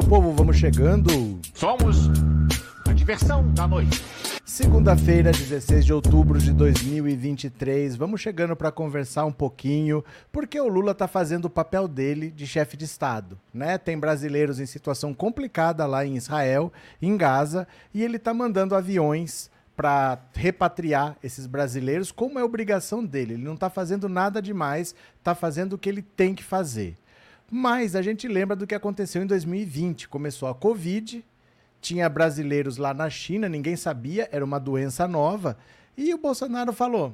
meu povo, vamos chegando. Somos a diversão da noite. Segunda-feira, 16 de outubro de 2023. Vamos chegando para conversar um pouquinho, porque o Lula tá fazendo o papel dele de chefe de Estado, né? Tem brasileiros em situação complicada lá em Israel, em Gaza, e ele tá mandando aviões para repatriar esses brasileiros, como é obrigação dele. Ele não está fazendo nada demais, está fazendo o que ele tem que fazer. Mas a gente lembra do que aconteceu em 2020. Começou a Covid, tinha brasileiros lá na China, ninguém sabia, era uma doença nova, e o Bolsonaro falou: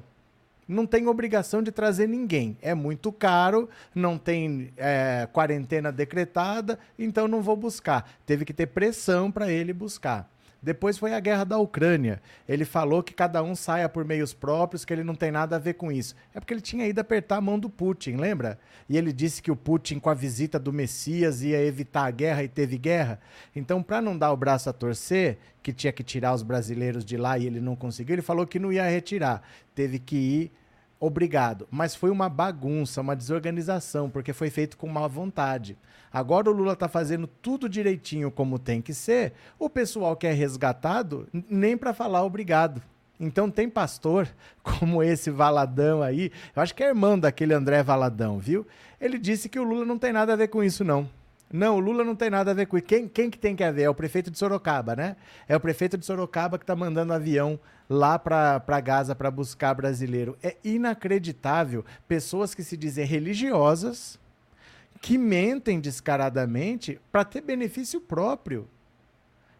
não tem obrigação de trazer ninguém. É muito caro, não tem é, quarentena decretada, então não vou buscar. Teve que ter pressão para ele buscar. Depois foi a guerra da Ucrânia. Ele falou que cada um saia por meios próprios, que ele não tem nada a ver com isso. É porque ele tinha ido apertar a mão do Putin, lembra? E ele disse que o Putin, com a visita do Messias, ia evitar a guerra e teve guerra. Então, para não dar o braço a torcer, que tinha que tirar os brasileiros de lá e ele não conseguiu, ele falou que não ia retirar. Teve que ir obrigado. Mas foi uma bagunça, uma desorganização, porque foi feito com má vontade. Agora o Lula está fazendo tudo direitinho como tem que ser, o pessoal que é resgatado, nem para falar obrigado. Então tem pastor como esse Valadão aí, eu acho que é irmão daquele André Valadão, viu? Ele disse que o Lula não tem nada a ver com isso, não. Não, o Lula não tem nada a ver com isso. Quem, quem que tem que haver? É o prefeito de Sorocaba, né? É o prefeito de Sorocaba que está mandando avião lá para Gaza para buscar brasileiro. É inacreditável pessoas que se dizem religiosas, que mentem descaradamente para ter benefício próprio.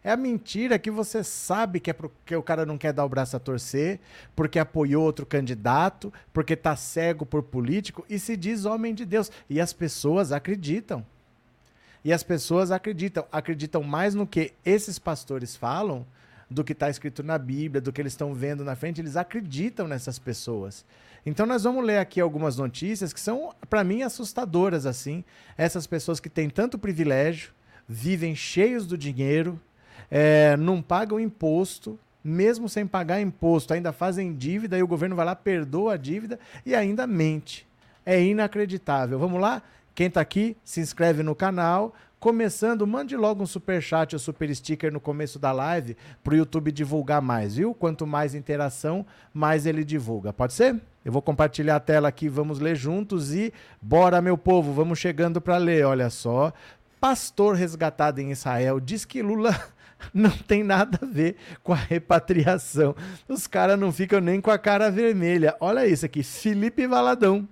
É a mentira que você sabe que é porque o cara não quer dar o braço a torcer, porque apoiou outro candidato, porque tá cego por político e se diz homem de Deus. E as pessoas acreditam. E as pessoas acreditam, acreditam mais no que esses pastores falam do que está escrito na Bíblia, do que eles estão vendo na frente, eles acreditam nessas pessoas. Então nós vamos ler aqui algumas notícias que são, para mim, assustadoras assim. Essas pessoas que têm tanto privilégio, vivem cheios do dinheiro, é, não pagam imposto, mesmo sem pagar imposto, ainda fazem dívida e o governo vai lá, perdoa a dívida e ainda mente. É inacreditável. Vamos lá? Quem está aqui, se inscreve no canal. Começando, mande logo um super chat ou super sticker no começo da live para o YouTube divulgar mais, viu? Quanto mais interação, mais ele divulga. Pode ser? Eu vou compartilhar a tela aqui, vamos ler juntos e bora, meu povo, vamos chegando para ler. Olha só, pastor resgatado em Israel diz que Lula não tem nada a ver com a repatriação. Os caras não ficam nem com a cara vermelha. Olha isso aqui, Felipe Valadão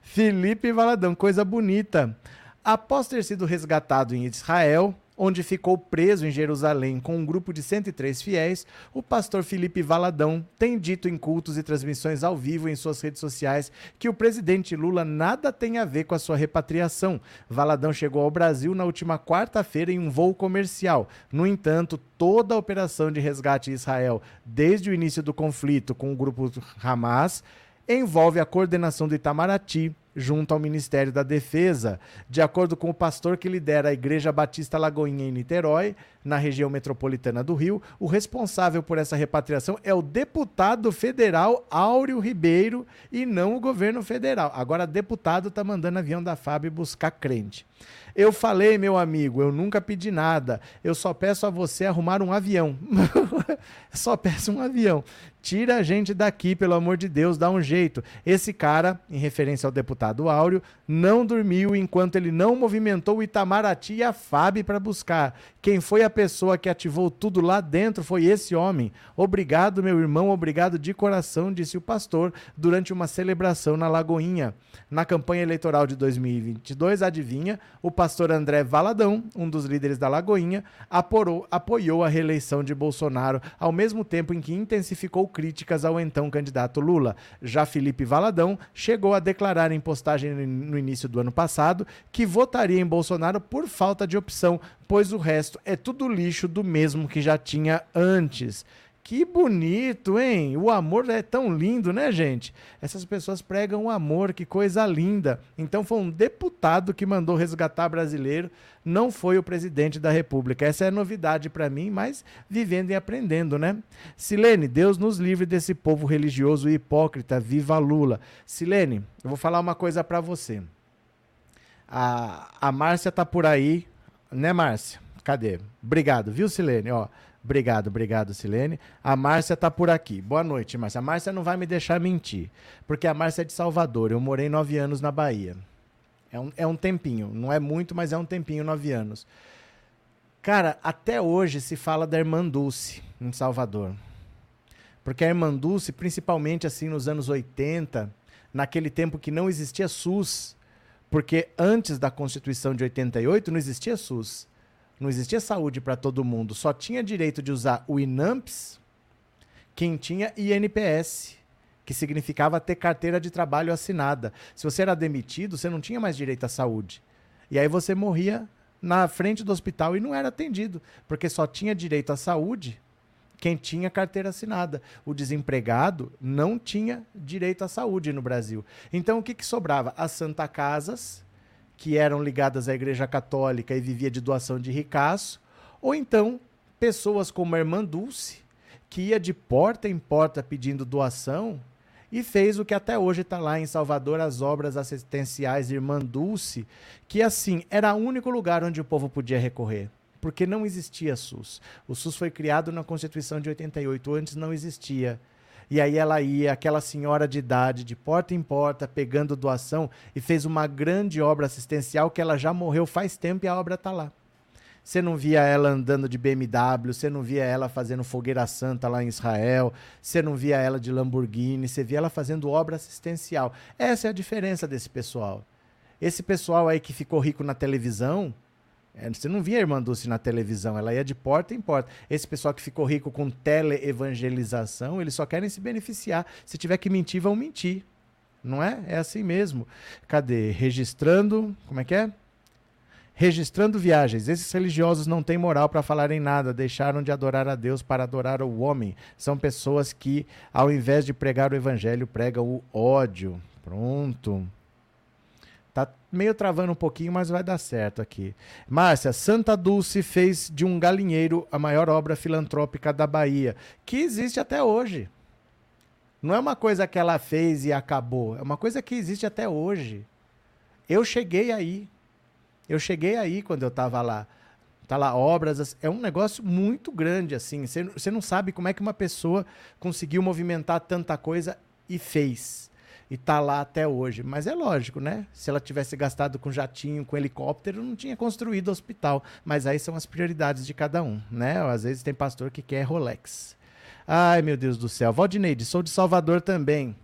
Felipe Valadão, coisa bonita. Após ter sido resgatado em Israel, onde ficou preso em Jerusalém com um grupo de 103 fiéis, o pastor Felipe Valadão tem dito em cultos e transmissões ao vivo em suas redes sociais que o presidente Lula nada tem a ver com a sua repatriação. Valadão chegou ao Brasil na última quarta-feira em um voo comercial. No entanto, toda a operação de resgate em Israel, desde o início do conflito com o grupo Hamas, envolve a coordenação do Itamaraty, junto ao Ministério da Defesa. De acordo com o pastor que lidera a Igreja Batista Lagoinha em Niterói, na região metropolitana do Rio, o responsável por essa repatriação é o deputado federal Áureo Ribeiro e não o governo federal. Agora, deputado está mandando avião da FAB buscar crente. Eu falei, meu amigo, eu nunca pedi nada. Eu só peço a você arrumar um avião. só peço um avião. Tira a gente daqui, pelo amor de Deus, dá um jeito. Esse cara, em referência ao deputado Áureo, não dormiu enquanto ele não movimentou o Itamaraty e a FAB para buscar. Quem foi a pessoa que ativou tudo lá dentro foi esse homem. Obrigado, meu irmão, obrigado de coração, disse o pastor durante uma celebração na Lagoinha. Na campanha eleitoral de 2022, adivinha, o pastor André Valadão, um dos líderes da Lagoinha, aporou, apoiou a reeleição de Bolsonaro, ao mesmo tempo em que intensificou críticas ao então candidato Lula. Já Felipe Valadão chegou a declarar em postagem no início do ano passado que votaria em Bolsonaro por falta de opção, pois o resto é tudo lixo do mesmo que já tinha antes. Que bonito, hein? O amor é tão lindo, né, gente? Essas pessoas pregam o amor, que coisa linda. Então foi um deputado que mandou resgatar brasileiro, não foi o presidente da República. Essa é novidade para mim, mas vivendo e aprendendo, né? Silene, Deus nos livre desse povo religioso e hipócrita. Viva Lula. Silene, eu vou falar uma coisa para você. A, a Márcia tá por aí, né, Márcia? Cadê? Obrigado, viu, Silene? Ó, obrigado, obrigado, Silene. A Márcia tá por aqui. Boa noite, Márcia. A Márcia não vai me deixar mentir, porque a Márcia é de Salvador. Eu morei nove anos na Bahia. É um, é um tempinho, não é muito, mas é um tempinho, nove anos. Cara, até hoje se fala da Irmã Dulce em Salvador. Porque a Irmã Dulce, principalmente assim nos anos 80, naquele tempo que não existia SUS, porque antes da Constituição de 88 não existia SUS, não existia saúde para todo mundo, só tinha direito de usar o INAMPS quem tinha INPS, que significava ter carteira de trabalho assinada. Se você era demitido, você não tinha mais direito à saúde. E aí você morria na frente do hospital e não era atendido, porque só tinha direito à saúde quem tinha carteira assinada. O desempregado não tinha direito à saúde no Brasil. Então o que, que sobrava? As Santa Casas, que eram ligadas à Igreja Católica e vivia de doação de ricaço, ou então pessoas como a Irmã Dulce, que ia de porta em porta pedindo doação e fez o que até hoje está lá em Salvador, as obras assistenciais Irmã Dulce, que assim, era o único lugar onde o povo podia recorrer porque não existia SUS. O SUS foi criado na Constituição de 88, antes não existia. E aí ela ia, aquela senhora de idade, de porta em porta, pegando doação e fez uma grande obra assistencial que ela já morreu faz tempo e a obra está lá. Você não via ela andando de BMW, você não via ela fazendo fogueira santa lá em Israel, você não via ela de Lamborghini, você via ela fazendo obra assistencial. Essa é a diferença desse pessoal. Esse pessoal aí que ficou rico na televisão, você não via a Irmã Dulce na televisão, ela ia de porta em porta. Esse pessoal que ficou rico com teleevangelização, eles só querem se beneficiar. Se tiver que mentir, vão mentir. Não é? É assim mesmo. Cadê? Registrando. Como é que é? Registrando viagens. Esses religiosos não têm moral para falar em nada, deixaram de adorar a Deus para adorar o homem. São pessoas que, ao invés de pregar o evangelho, pregam o ódio. Pronto. Meio travando um pouquinho, mas vai dar certo aqui. Márcia, Santa Dulce fez de um galinheiro a maior obra filantrópica da Bahia, que existe até hoje. Não é uma coisa que ela fez e acabou, é uma coisa que existe até hoje. Eu cheguei aí. Eu cheguei aí quando eu estava lá. Tá lá, obras, é um negócio muito grande, assim. Você não sabe como é que uma pessoa conseguiu movimentar tanta coisa e fez e tá lá até hoje. Mas é lógico, né? Se ela tivesse gastado com jatinho, com helicóptero, não tinha construído hospital. Mas aí são as prioridades de cada um, né? Às vezes tem pastor que quer Rolex. Ai, meu Deus do céu. Valdineide, sou de Salvador também.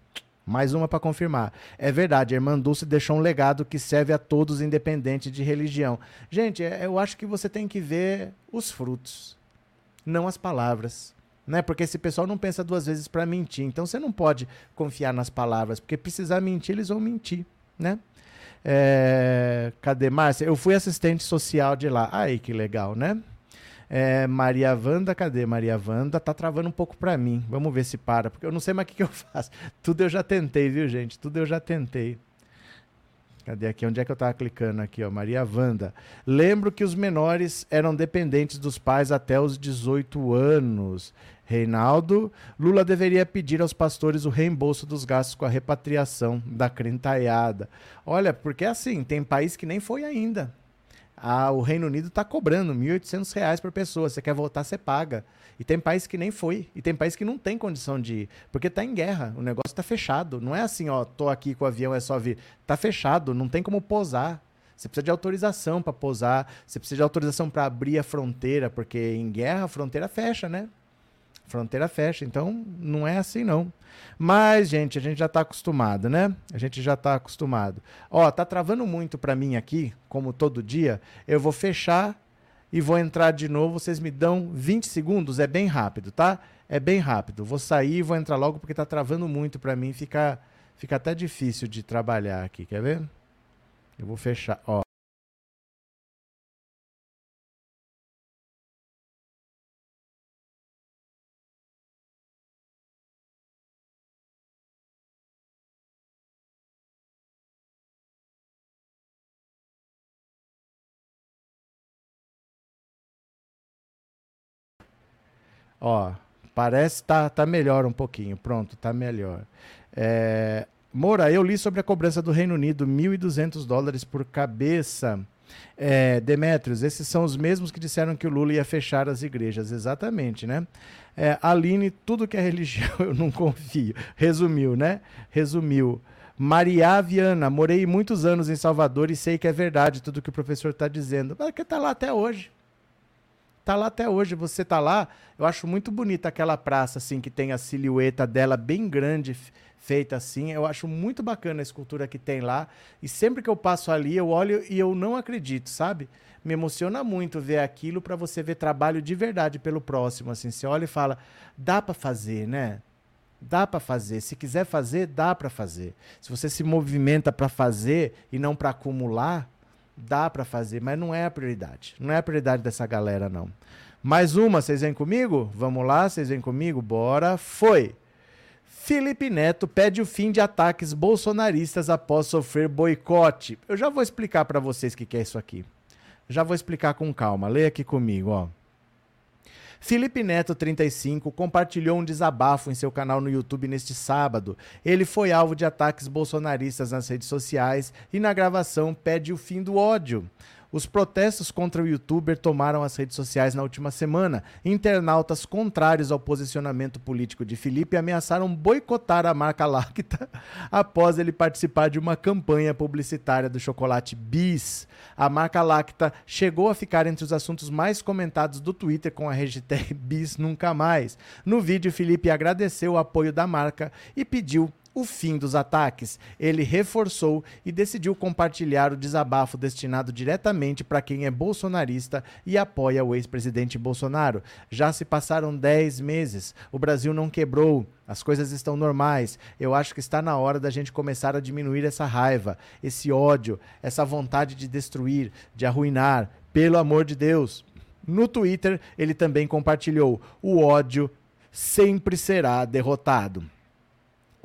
Mais uma para confirmar. É verdade, a irmã Dulce deixou um legado que serve a todos, independente de religião. Gente, é, eu acho que você tem que ver os frutos, não as palavras né? Porque esse pessoal não pensa duas vezes para mentir. Então você não pode confiar nas palavras, porque precisar mentir, eles vão mentir, né? É, cadê Márcia? Eu fui assistente social de lá. Aí que legal, né? É, Maria Wanda, cadê Maria Wanda? Tá travando um pouco para mim. Vamos ver se para, porque eu não sei mais o que, que eu faço. Tudo eu já tentei, viu, gente? Tudo eu já tentei. Cadê aqui? Onde é que eu estava clicando aqui? Ó? Maria Wanda. Lembro que os menores eram dependentes dos pais até os 18 anos. Reinaldo, Lula deveria pedir aos pastores o reembolso dos gastos com a repatriação da crentaiada. Olha, porque assim, tem país que nem foi ainda. Ah, o Reino Unido está cobrando R$ 1.800 por pessoa. Você quer voltar, você paga. E tem país que nem foi. E tem país que não tem condição de ir. Porque está em guerra. O negócio está fechado. Não é assim, ó, tô aqui com o avião, é só vir. Está fechado, não tem como posar. Você precisa de autorização para posar. Você precisa de autorização para abrir a fronteira. Porque em guerra a fronteira fecha, né? Fronteira fecha. Então, não é assim não. Mas, gente, a gente já está acostumado, né? A gente já está acostumado. Ó, tá travando muito para mim aqui, como todo dia. Eu vou fechar e vou entrar de novo. Vocês me dão 20 segundos, é bem rápido, tá? É bem rápido. Vou sair e vou entrar logo porque tá travando muito para mim, fica fica até difícil de trabalhar aqui, quer ver? Eu vou fechar, ó. Ó, parece tá, tá melhor um pouquinho. Pronto, tá melhor. É, Moura, eu li sobre a cobrança do Reino Unido, 1.200 dólares por cabeça. É, Demetrios, esses são os mesmos que disseram que o Lula ia fechar as igrejas. Exatamente, né? É, Aline, tudo que é religião eu não confio. Resumiu, né? Resumiu. Maria Viana, morei muitos anos em Salvador e sei que é verdade tudo que o professor está dizendo. Mas que está lá até hoje. Está lá até hoje. Você está lá. Eu acho muito bonita aquela praça assim que tem a silhueta dela bem grande feita assim. Eu acho muito bacana a escultura que tem lá. E sempre que eu passo ali, eu olho e eu não acredito, sabe? Me emociona muito ver aquilo para você ver trabalho de verdade pelo próximo. Assim, você olha e fala: dá para fazer, né? Dá para fazer. Se quiser fazer, dá para fazer. Se você se movimenta para fazer e não para acumular, dá para fazer, mas não é a prioridade. Não é a prioridade dessa galera não. Mais uma, vocês vêm comigo? Vamos lá, vocês vêm comigo? Bora. Foi. Felipe Neto pede o fim de ataques bolsonaristas após sofrer boicote. Eu já vou explicar para vocês o que, que é isso aqui. Já vou explicar com calma. Leia aqui comigo, ó. Felipe Neto, 35, compartilhou um desabafo em seu canal no YouTube neste sábado. Ele foi alvo de ataques bolsonaristas nas redes sociais e na gravação pede o fim do ódio. Os protestos contra o youtuber tomaram as redes sociais na última semana. Internautas contrários ao posicionamento político de Felipe ameaçaram boicotar a marca Lacta após ele participar de uma campanha publicitária do chocolate Bis. A marca Lacta chegou a ficar entre os assuntos mais comentados do Twitter com a hashtag Bis Nunca Mais. No vídeo, Felipe agradeceu o apoio da marca e pediu o fim dos ataques. Ele reforçou e decidiu compartilhar o desabafo destinado diretamente para quem é bolsonarista e apoia o ex-presidente Bolsonaro. Já se passaram 10 meses, o Brasil não quebrou. As coisas estão normais. Eu acho que está na hora da gente começar a diminuir essa raiva, esse ódio, essa vontade de destruir, de arruinar. Pelo amor de Deus. No Twitter, ele também compartilhou: o ódio sempre será derrotado.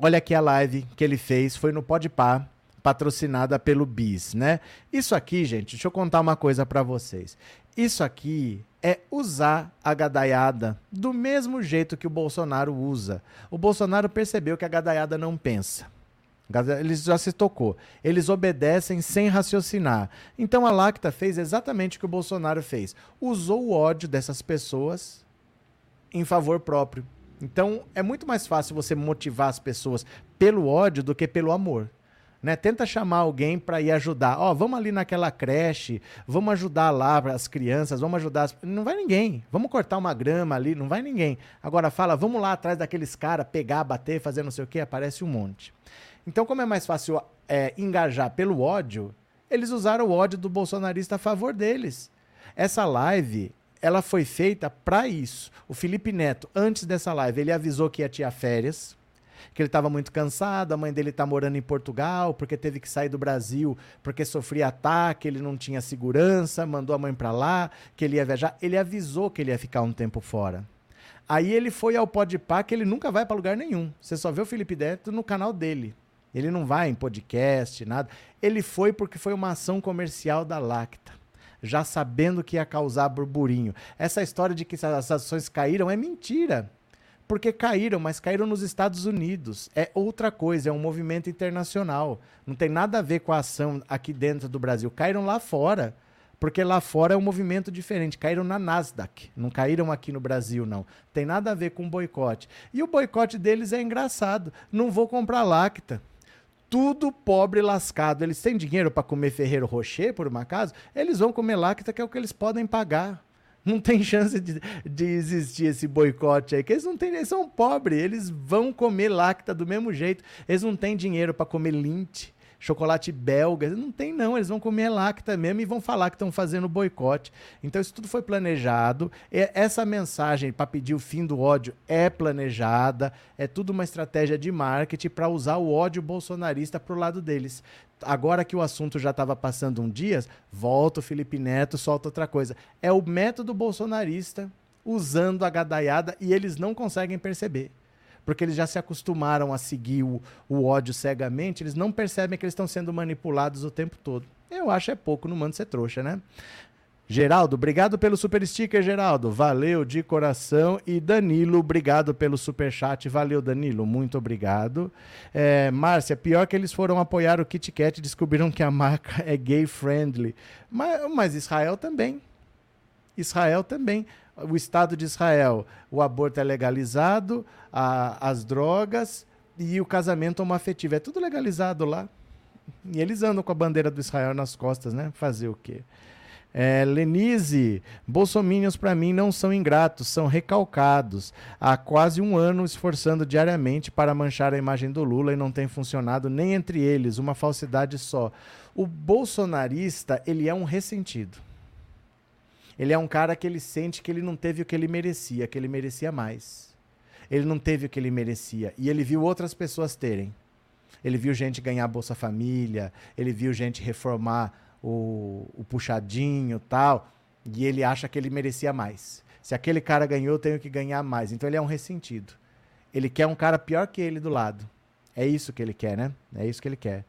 Olha aqui a live que ele fez, foi no Podpah, patrocinada pelo Bis, né? Isso aqui, gente, deixa eu contar uma coisa para vocês. Isso aqui é usar a gadaiada do mesmo jeito que o Bolsonaro usa. O Bolsonaro percebeu que a gadaiada não pensa. Ele já se tocou. Eles obedecem sem raciocinar. Então a Lacta fez exatamente o que o Bolsonaro fez. Usou o ódio dessas pessoas em favor próprio. Então, é muito mais fácil você motivar as pessoas pelo ódio do que pelo amor. Né? Tenta chamar alguém para ir ajudar. Ó, oh, vamos ali naquela creche, vamos ajudar lá as crianças, vamos ajudar. As... Não vai ninguém. Vamos cortar uma grama ali, não vai ninguém. Agora fala, vamos lá atrás daqueles caras, pegar, bater, fazer não sei o que, aparece um monte. Então, como é mais fácil é, engajar pelo ódio, eles usaram o ódio do bolsonarista a favor deles. Essa live ela foi feita para isso. O Felipe Neto, antes dessa live, ele avisou que ia tirar férias, que ele estava muito cansado, a mãe dele está morando em Portugal, porque teve que sair do Brasil, porque sofria ataque, ele não tinha segurança, mandou a mãe para lá, que ele ia viajar. Ele avisou que ele ia ficar um tempo fora. Aí ele foi ao Podpah, que ele nunca vai para lugar nenhum. Você só vê o Felipe Neto no canal dele. Ele não vai em podcast, nada. Ele foi porque foi uma ação comercial da Lacta já sabendo que ia causar burburinho. Essa história de que as ações caíram é mentira. Porque caíram, mas caíram nos Estados Unidos. É outra coisa, é um movimento internacional. Não tem nada a ver com a ação aqui dentro do Brasil. Caíram lá fora porque lá fora é um movimento diferente. Caíram na Nasdaq, não caíram aqui no Brasil, não. Tem nada a ver com boicote. E o boicote deles é engraçado. Não vou comprar Lacta tudo pobre lascado. Eles têm dinheiro para comer Ferreiro Rocher, por um acaso? Eles vão comer Lacta, que é o que eles podem pagar. Não tem chance de, de existir esse boicote aí, que eles não têm, eles são pobres, eles vão comer Lacta do mesmo jeito. Eles não têm dinheiro para comer Lint chocolate belga. Não tem, não. Eles vão comer lacta mesmo e vão falar que estão fazendo boicote. Então, isso tudo foi planejado. Essa mensagem para pedir o fim do ódio é planejada. É tudo uma estratégia de marketing para usar o ódio bolsonarista para o lado deles. Agora que o assunto já estava passando um dia, volta o Felipe Neto, solta outra coisa. É o método bolsonarista usando a gadaiada e eles não conseguem perceber porque eles já se acostumaram a seguir o, o ódio cegamente, eles não percebem que eles estão sendo manipulados o tempo todo. Eu acho é pouco, não manda ser trouxa, né? Geraldo, obrigado pelo super sticker, Geraldo. Valeu de coração. E Danilo, obrigado pelo super chat. Valeu, Danilo. Muito obrigado. É, Márcia, pior que eles foram apoiar o Kit Kat e descobriram que a marca é gay friendly. Mas, mas Israel também. Israel também. O Estado de Israel, o aborto é legalizado, a, as drogas e o casamento homoafetivo. É tudo legalizado lá. E eles andam com a bandeira do Israel nas costas, né? Fazer o quê? É, Lenise, bolsominions para mim não são ingratos, são recalcados. Há quase um ano esforçando diariamente para manchar a imagem do Lula e não tem funcionado nem entre eles, uma falsidade só. O bolsonarista, ele é um ressentido. Ele é um cara que ele sente que ele não teve o que ele merecia, que ele merecia mais. Ele não teve o que ele merecia e ele viu outras pessoas terem. Ele viu gente ganhar Bolsa Família, ele viu gente reformar o, o puxadinho tal, e ele acha que ele merecia mais. Se aquele cara ganhou, eu tenho que ganhar mais. Então ele é um ressentido. Ele quer um cara pior que ele do lado. É isso que ele quer, né? É isso que ele quer.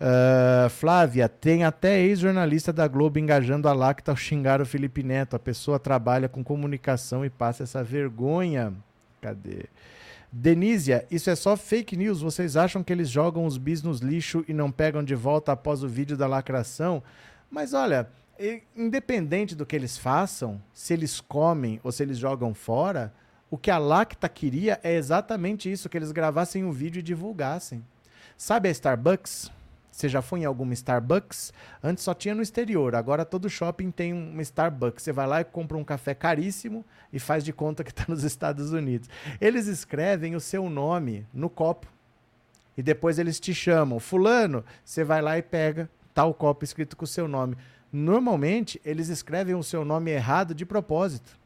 Uh, Flávia, tem até ex-jornalista da Globo engajando a Lacta ao xingar o Felipe Neto. A pessoa trabalha com comunicação e passa essa vergonha. Cadê? Denísia, isso é só fake news. Vocês acham que eles jogam os bis nos lixo e não pegam de volta após o vídeo da lacração? Mas olha, independente do que eles façam, se eles comem ou se eles jogam fora, o que a Lacta queria é exatamente isso, que eles gravassem um vídeo e divulgassem. Sabe a Starbucks? Você já foi em alguma Starbucks? Antes só tinha no exterior, agora todo shopping tem um Starbucks. Você vai lá e compra um café caríssimo e faz de conta que está nos Estados Unidos. Eles escrevem o seu nome no copo e depois eles te chamam. Fulano, você vai lá e pega tal copo escrito com o seu nome. Normalmente, eles escrevem o seu nome errado de propósito.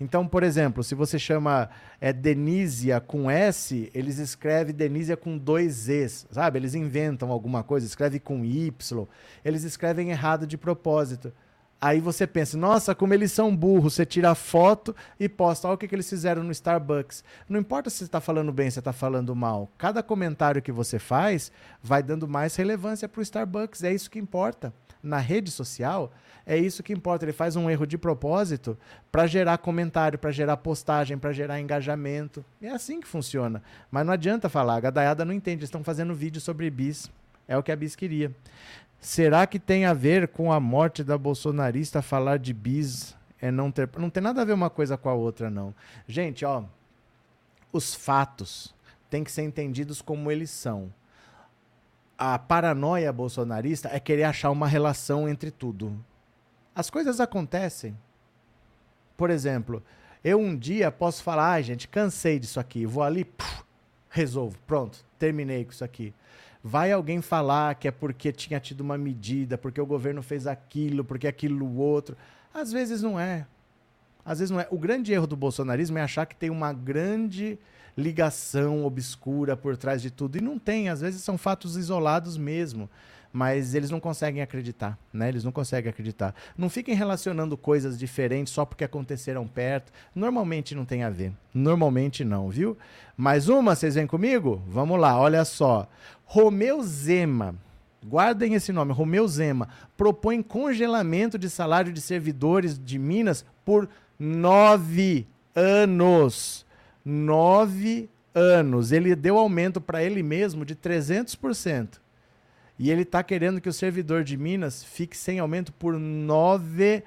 Então, por exemplo, se você chama é, Denísia com S, eles escrevem Denísia com dois Es, sabe? Eles inventam alguma coisa, escreve com Y, eles escrevem errado de propósito. Aí você pensa, nossa, como eles são burros. Você tira a foto e posta, olha o que, que eles fizeram no Starbucks. Não importa se você está falando bem, se você está falando mal. Cada comentário que você faz vai dando mais relevância para o Starbucks. É isso que importa. Na rede social, é isso que importa. Ele faz um erro de propósito para gerar comentário, para gerar postagem, para gerar engajamento. É assim que funciona. Mas não adianta falar. A gadaiada não entende. Eles estão fazendo vídeo sobre bis. É o que a bis queria. Será que tem a ver com a morte da bolsonarista falar de bis? É não ter. Não tem nada a ver uma coisa com a outra, não. Gente, ó. Os fatos têm que ser entendidos como eles são. A paranoia bolsonarista é querer achar uma relação entre tudo. As coisas acontecem. Por exemplo, eu um dia posso falar, ah, gente, cansei disso aqui, vou ali, puf, resolvo, pronto, terminei com isso aqui. Vai alguém falar que é porque tinha tido uma medida, porque o governo fez aquilo, porque aquilo outro. Às vezes não é. Às vezes não é. O grande erro do bolsonarismo é achar que tem uma grande ligação obscura por trás de tudo. E não tem, às vezes são fatos isolados mesmo mas eles não conseguem acreditar, né? Eles não conseguem acreditar. Não fiquem relacionando coisas diferentes só porque aconteceram perto. Normalmente não tem a ver. Normalmente não, viu? Mais uma, vocês vêm comigo? Vamos lá, olha só. Romeu Zema, guardem esse nome, Romeu Zema, propõe congelamento de salário de servidores de Minas por nove anos. Nove anos. Ele deu aumento para ele mesmo de 300%. E ele está querendo que o servidor de Minas fique sem aumento por nove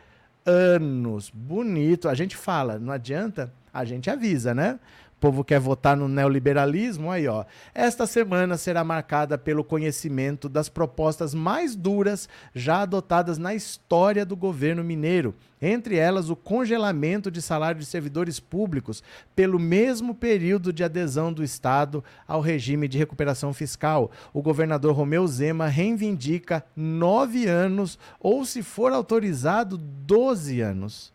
anos. Bonito. A gente fala, não adianta, a gente avisa, né? Povo quer votar no neoliberalismo, aí ó. Esta semana será marcada pelo conhecimento das propostas mais duras já adotadas na história do governo mineiro, entre elas o congelamento de salário de servidores públicos pelo mesmo período de adesão do Estado ao regime de recuperação fiscal. O governador Romeu Zema reivindica nove anos ou, se for autorizado, doze anos.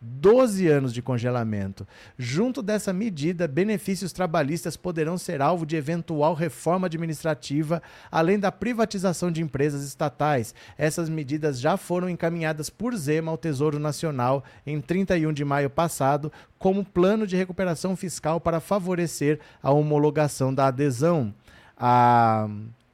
12 anos de congelamento. Junto dessa medida, benefícios trabalhistas poderão ser alvo de eventual reforma administrativa, além da privatização de empresas estatais. Essas medidas já foram encaminhadas por Zema ao Tesouro Nacional em 31 de maio passado, como plano de recuperação fiscal para favorecer a homologação da adesão. A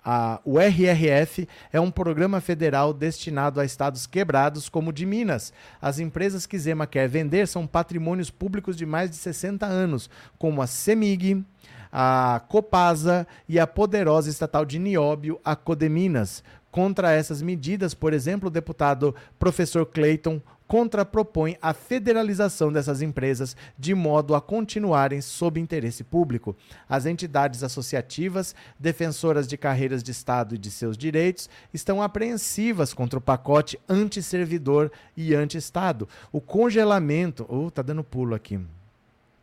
A, o RRF é um programa federal destinado a estados quebrados como o de Minas. As empresas que Zema quer vender são patrimônios públicos de mais de 60 anos, como a CEMIG, a Copasa e a poderosa estatal de Nióbio, a Codeminas. Contra essas medidas, por exemplo, o deputado professor Clayton contrapropõe a federalização dessas empresas de modo a continuarem sob interesse público. As entidades associativas, defensoras de carreiras de Estado e de seus direitos, estão apreensivas contra o pacote anti-servidor e anti-Estado. O congelamento. Oh, tá dando pulo aqui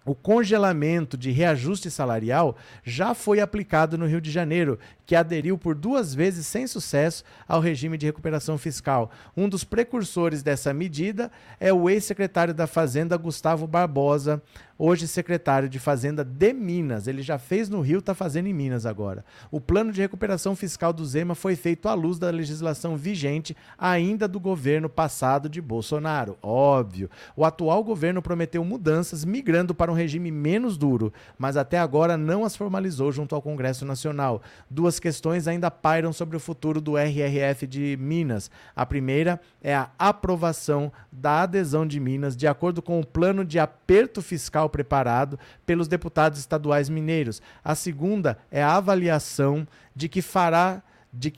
o congelamento de reajuste salarial já foi aplicado no Rio de Janeiro, que aderiu por duas vezes sem sucesso ao regime de recuperação fiscal. Um dos precursores dessa medida é o ex-secretário da Fazenda, Gustavo Barbosa, hoje secretário de Fazenda de Minas. Ele já fez no Rio, está fazendo em Minas agora. O plano de recuperação fiscal do Zema foi feito à luz da legislação vigente ainda do governo passado de Bolsonaro. Óbvio. O atual governo prometeu mudanças migrando para um regime menos duro, mas até agora não as formalizou junto ao Congresso Nacional. Duas questões ainda pairam sobre o futuro do RRF de Minas. A primeira é a aprovação da adesão de Minas de acordo com o plano de aperto fiscal preparado pelos deputados estaduais mineiros. A segunda é a avaliação de que fará de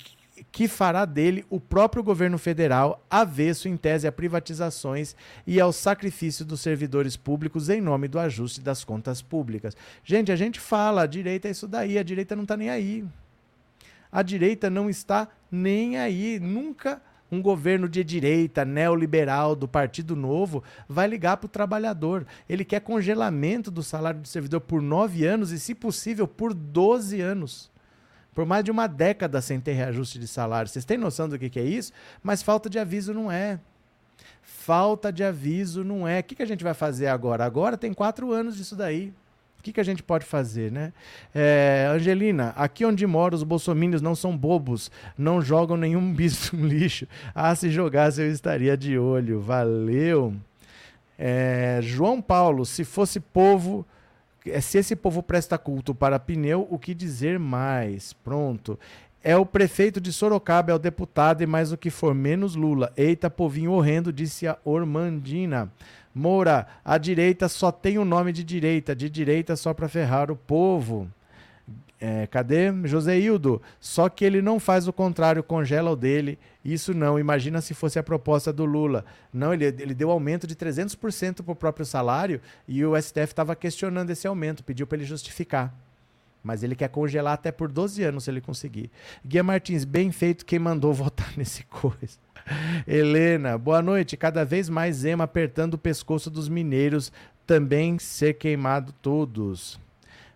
que fará dele o próprio governo federal, avesso em tese a privatizações e ao sacrifício dos servidores públicos em nome do ajuste das contas públicas. Gente, a gente fala, a direita é isso daí, a direita não está nem aí. A direita não está nem aí, nunca um governo de direita, neoliberal, do Partido Novo, vai ligar para o trabalhador. Ele quer congelamento do salário do servidor por nove anos e, se possível, por 12 anos. Por mais de uma década sem ter reajuste de salário. Vocês têm noção do que, que é isso? Mas falta de aviso não é. Falta de aviso não é. O que, que a gente vai fazer agora? Agora tem quatro anos disso daí. O que, que a gente pode fazer, né? É, Angelina, aqui onde moro, os bolsomínios não são bobos, não jogam nenhum bicho no lixo. Ah, se jogasse eu estaria de olho. Valeu. É, João Paulo, se fosse povo, é, se esse povo presta culto para pneu, o que dizer mais? Pronto. É o prefeito de Sorocaba, é o deputado e mais o que for, menos Lula. Eita, povinho horrendo, disse a Ormandina. Moura, a direita só tem o nome de direita, de direita só para ferrar o povo. É, cadê? Joseildo, só que ele não faz o contrário, congela o dele. Isso não, imagina se fosse a proposta do Lula. Não, ele, ele deu aumento de 300% para o próprio salário e o STF estava questionando esse aumento, pediu para ele justificar. Mas ele quer congelar até por 12 anos se ele conseguir. Guia Martins, bem feito quem mandou votar nesse coisa. Helena, boa noite. Cada vez mais Zema apertando o pescoço dos mineiros, também ser queimado todos.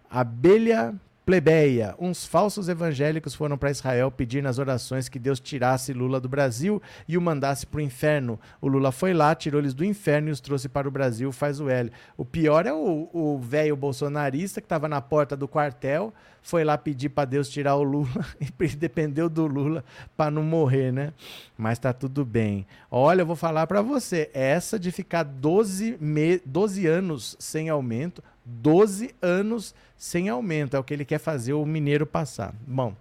Abelha Plebeia, uns falsos evangélicos foram para Israel pedir nas orações que Deus tirasse Lula do Brasil e o mandasse para o inferno. O Lula foi lá, tirou eles do inferno e os trouxe para o Brasil, faz o L. O pior é o velho bolsonarista que estava na porta do quartel, foi lá pedir para Deus tirar o Lula e dependeu do Lula para não morrer, né? Mas tá tudo bem. Olha, eu vou falar para você, essa de ficar 12, me 12 anos sem aumento, 12 anos sem aumento. É o que ele quer fazer o mineiro passar. Bom,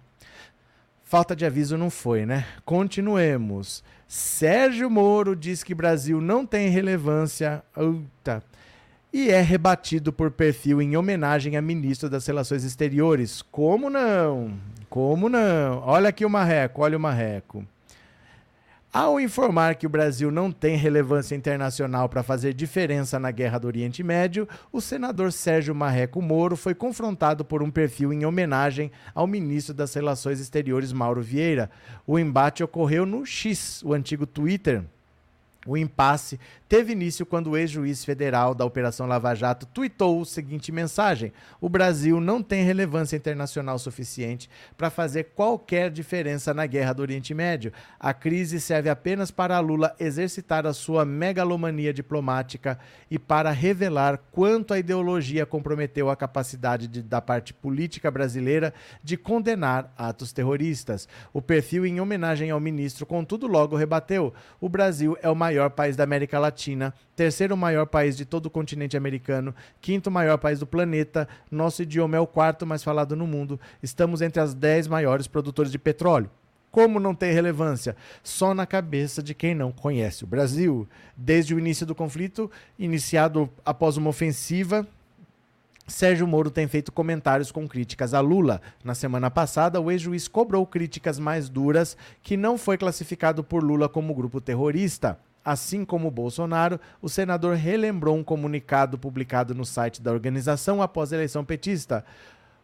falta de aviso não foi, né? Continuemos. Sérgio Moro diz que Brasil não tem relevância. Uta. E é rebatido por perfil em homenagem a ministro das Relações Exteriores. Como não? Como não? Olha aqui o marreco, olha o marreco. Ao informar que o Brasil não tem relevância internacional para fazer diferença na guerra do Oriente Médio, o senador Sérgio Marreco Moro foi confrontado por um perfil em homenagem ao ministro das Relações Exteriores Mauro Vieira. O embate ocorreu no X, o antigo Twitter. O impasse teve início quando o ex-juiz federal da Operação Lava Jato tuitou o seguinte mensagem: O Brasil não tem relevância internacional suficiente para fazer qualquer diferença na guerra do Oriente Médio. A crise serve apenas para Lula exercitar a sua megalomania diplomática e para revelar quanto a ideologia comprometeu a capacidade de, da parte política brasileira de condenar atos terroristas. O perfil, em homenagem ao ministro, contudo, logo rebateu: o Brasil é o maior maior país da América Latina, terceiro maior país de todo o continente americano, quinto maior país do planeta, nosso idioma é o quarto mais falado no mundo, estamos entre as dez maiores produtores de petróleo. Como não tem relevância? Só na cabeça de quem não conhece o Brasil. Desde o início do conflito, iniciado após uma ofensiva Sérgio Moro tem feito comentários com críticas a Lula. Na semana passada, o ex-juiz cobrou críticas mais duras, que não foi classificado por Lula como grupo terrorista. Assim como Bolsonaro, o senador relembrou um comunicado publicado no site da organização após a eleição petista.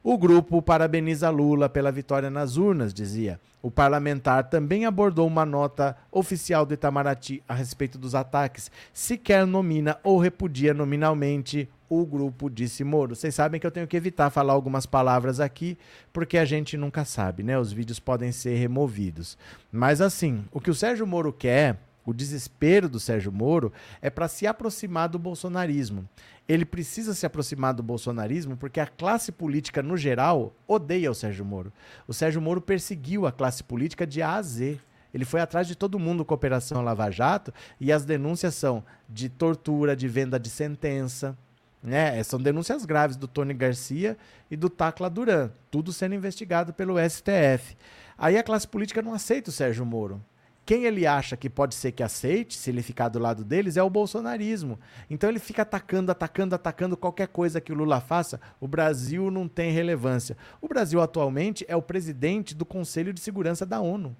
O grupo parabeniza Lula pela vitória nas urnas, dizia. O parlamentar também abordou uma nota oficial do Itamaraty a respeito dos ataques. Sequer nomina ou repudia nominalmente o grupo, disse Moro. Vocês sabem que eu tenho que evitar falar algumas palavras aqui, porque a gente nunca sabe, né? Os vídeos podem ser removidos. Mas assim, o que o Sérgio Moro quer o desespero do Sérgio Moro é para se aproximar do bolsonarismo. Ele precisa se aproximar do bolsonarismo porque a classe política, no geral, odeia o Sérgio Moro. O Sérgio Moro perseguiu a classe política de A a Z. Ele foi atrás de todo mundo com a Operação Lava Jato e as denúncias são de tortura, de venda de sentença. Né? São denúncias graves do Tony Garcia e do Tacla Duran, tudo sendo investigado pelo STF. Aí a classe política não aceita o Sérgio Moro. Quem ele acha que pode ser que aceite, se ele ficar do lado deles, é o bolsonarismo. Então ele fica atacando, atacando, atacando qualquer coisa que o Lula faça. O Brasil não tem relevância. O Brasil atualmente é o presidente do Conselho de Segurança da ONU.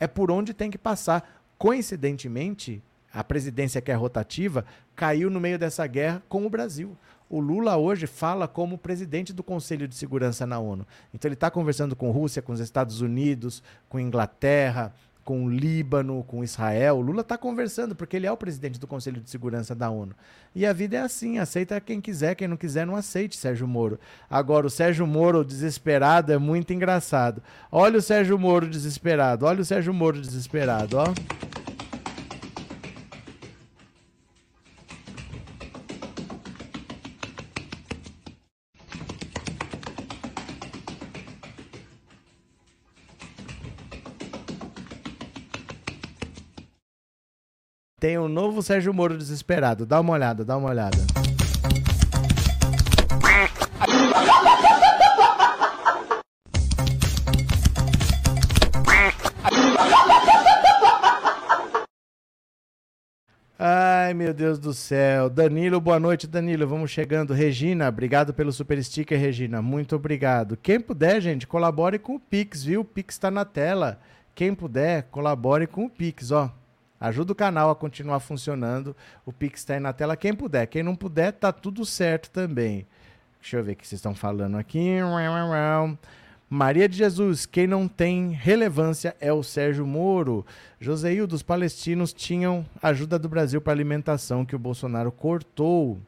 É por onde tem que passar. Coincidentemente, a presidência que é rotativa caiu no meio dessa guerra com o Brasil. O Lula hoje fala como presidente do Conselho de Segurança na ONU. Então ele está conversando com Rússia, com os Estados Unidos, com Inglaterra, com o Líbano, com Israel. O Lula está conversando, porque ele é o presidente do Conselho de Segurança da ONU. E a vida é assim: aceita quem quiser, quem não quiser, não aceite Sérgio Moro. Agora, o Sérgio Moro desesperado é muito engraçado. Olha o Sérgio Moro desesperado, olha o Sérgio Moro desesperado, ó. Tem um novo Sérgio Moro desesperado. Dá uma olhada, dá uma olhada. Ai, meu Deus do céu. Danilo, boa noite, Danilo. Vamos chegando. Regina, obrigado pelo super sticker, Regina. Muito obrigado. Quem puder, gente, colabore com o Pix, viu? O Pix está na tela. Quem puder, colabore com o Pix, ó. Ajuda o canal a continuar funcionando. O Pix está aí na tela. Quem puder. Quem não puder, tá tudo certo também. Deixa eu ver o que vocês estão falando aqui. Maria de Jesus, quem não tem relevância é o Sérgio Moro. Joseildo, os palestinos tinham ajuda do Brasil para alimentação que o Bolsonaro cortou.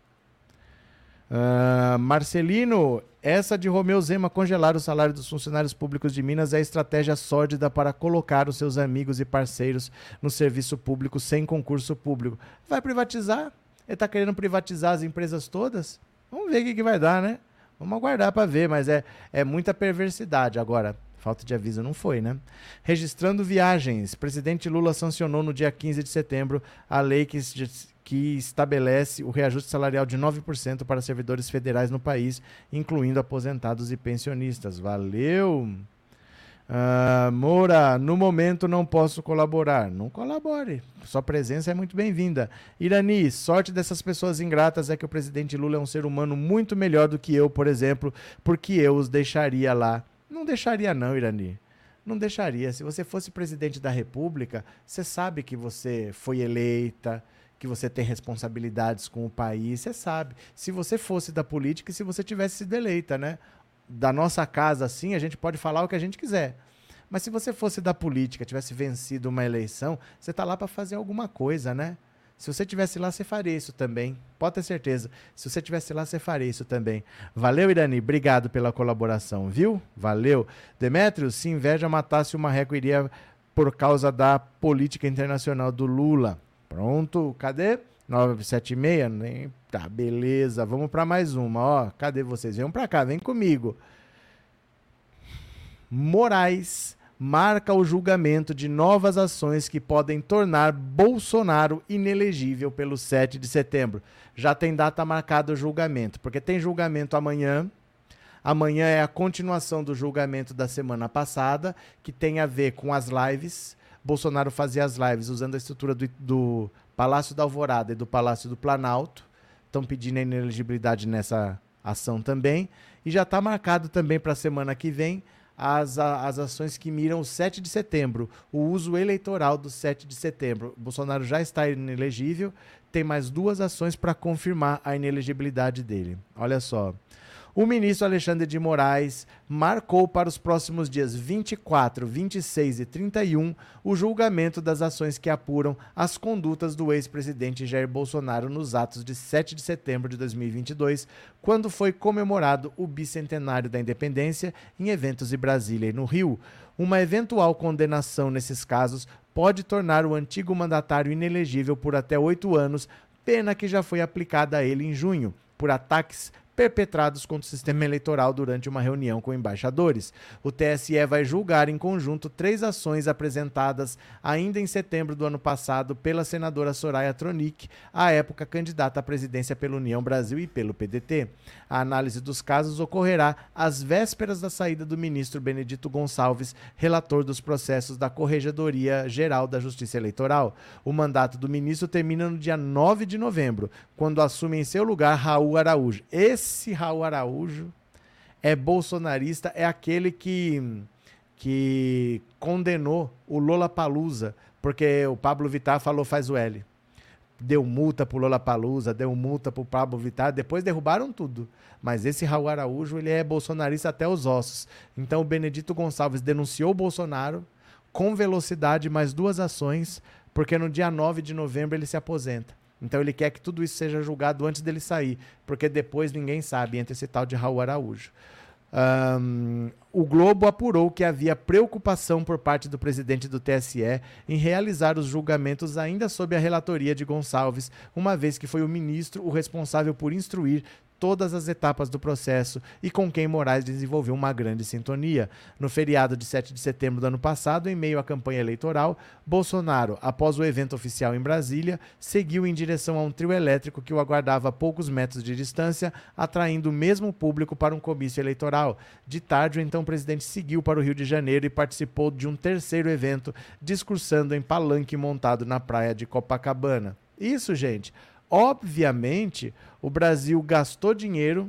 Uh, Marcelino, essa de Romeu Zema congelar o salário dos funcionários públicos de Minas é estratégia sórdida para colocar os seus amigos e parceiros no serviço público sem concurso público. Vai privatizar? Ele está querendo privatizar as empresas todas? Vamos ver o que, que vai dar, né? Vamos aguardar para ver, mas é, é muita perversidade. Agora, falta de aviso não foi, né? Registrando viagens. Presidente Lula sancionou no dia 15 de setembro a lei que que estabelece o reajuste salarial de 9% para servidores federais no país, incluindo aposentados e pensionistas. Valeu! Uh, Moura, no momento não posso colaborar. Não colabore. Sua presença é muito bem-vinda. Irani, sorte dessas pessoas ingratas é que o presidente Lula é um ser humano muito melhor do que eu, por exemplo, porque eu os deixaria lá. Não deixaria, não, Irani. Não deixaria. Se você fosse presidente da República, você sabe que você foi eleita, que você tem responsabilidades com o país, você sabe. Se você fosse da política e se você tivesse sido eleita, né? Da nossa casa, assim, a gente pode falar o que a gente quiser. Mas se você fosse da política, tivesse vencido uma eleição, você está lá para fazer alguma coisa, né? Se você tivesse lá, você faria isso também. Pode ter certeza. Se você tivesse lá, você faria isso também. Valeu, Irani. Obrigado pela colaboração, viu? Valeu. Demétrio, se inveja matasse o Marreco, iria por causa da política internacional do Lula. Pronto, cadê? 976, nem tá, beleza. Vamos para mais uma, ó. Cadê vocês? Venham para cá, vem comigo. Moraes marca o julgamento de novas ações que podem tornar Bolsonaro inelegível pelo 7 de setembro. Já tem data marcada o julgamento, porque tem julgamento amanhã. Amanhã é a continuação do julgamento da semana passada, que tem a ver com as lives. Bolsonaro fazia as lives usando a estrutura do, do Palácio da Alvorada e do Palácio do Planalto. Estão pedindo a inelegibilidade nessa ação também. E já está marcado também para a semana que vem as, as ações que miram o 7 de setembro, o uso eleitoral do 7 de setembro. Bolsonaro já está inelegível, tem mais duas ações para confirmar a inelegibilidade dele. Olha só. O ministro Alexandre de Moraes marcou para os próximos dias 24, 26 e 31 o julgamento das ações que apuram as condutas do ex-presidente Jair Bolsonaro nos atos de 7 de setembro de 2022, quando foi comemorado o bicentenário da independência em eventos em Brasília e no Rio. Uma eventual condenação nesses casos pode tornar o antigo mandatário inelegível por até oito anos, pena que já foi aplicada a ele em junho, por ataques perpetrados contra o sistema eleitoral durante uma reunião com embaixadores. O TSE vai julgar em conjunto três ações apresentadas ainda em setembro do ano passado pela senadora Soraya Tronic, à época candidata à presidência pela União Brasil e pelo PDT. A análise dos casos ocorrerá às vésperas da saída do ministro Benedito Gonçalves, relator dos processos da Corregedoria Geral da Justiça Eleitoral. O mandato do ministro termina no dia 9 de novembro, quando assume em seu lugar Raul Araújo. Esse esse Raul Araújo é bolsonarista, é aquele que, que condenou o Lola Palusa, porque o Pablo Vittar falou faz o L. Deu multa pro Lola Palusa, deu multa pro Pablo Vittar, depois derrubaram tudo. Mas esse Raul Araújo, ele é bolsonarista até os ossos. Então o Benedito Gonçalves denunciou o Bolsonaro com velocidade, mais duas ações, porque no dia 9 de novembro ele se aposenta. Então ele quer que tudo isso seja julgado antes dele sair, porque depois ninguém sabe entre esse tal de Raul Araújo. Um, o Globo apurou que havia preocupação por parte do presidente do TSE em realizar os julgamentos ainda sob a relatoria de Gonçalves, uma vez que foi o ministro o responsável por instruir todas as etapas do processo e com quem Moraes desenvolveu uma grande sintonia. No feriado de 7 de setembro do ano passado, em meio à campanha eleitoral, Bolsonaro, após o evento oficial em Brasília, seguiu em direção a um trio elétrico que o aguardava a poucos metros de distância, atraindo o mesmo público para um comício eleitoral. De tarde, o então presidente seguiu para o Rio de Janeiro e participou de um terceiro evento, discursando em palanque montado na praia de Copacabana. Isso, gente, Obviamente, o Brasil gastou dinheiro,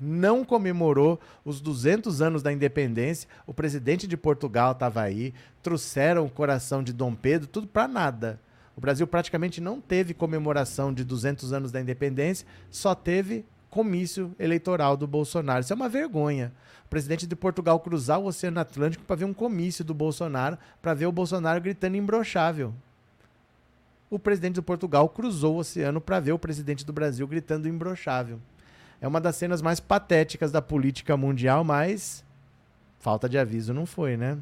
não comemorou os 200 anos da independência. O presidente de Portugal estava aí, trouxeram o coração de Dom Pedro, tudo para nada. O Brasil praticamente não teve comemoração de 200 anos da independência, só teve comício eleitoral do Bolsonaro. Isso é uma vergonha. O presidente de Portugal cruzar o Oceano Atlântico para ver um comício do Bolsonaro, para ver o Bolsonaro gritando imbrochável o presidente do Portugal cruzou o oceano para ver o presidente do Brasil gritando imbrochável. É uma das cenas mais patéticas da política mundial, mas falta de aviso não foi, né?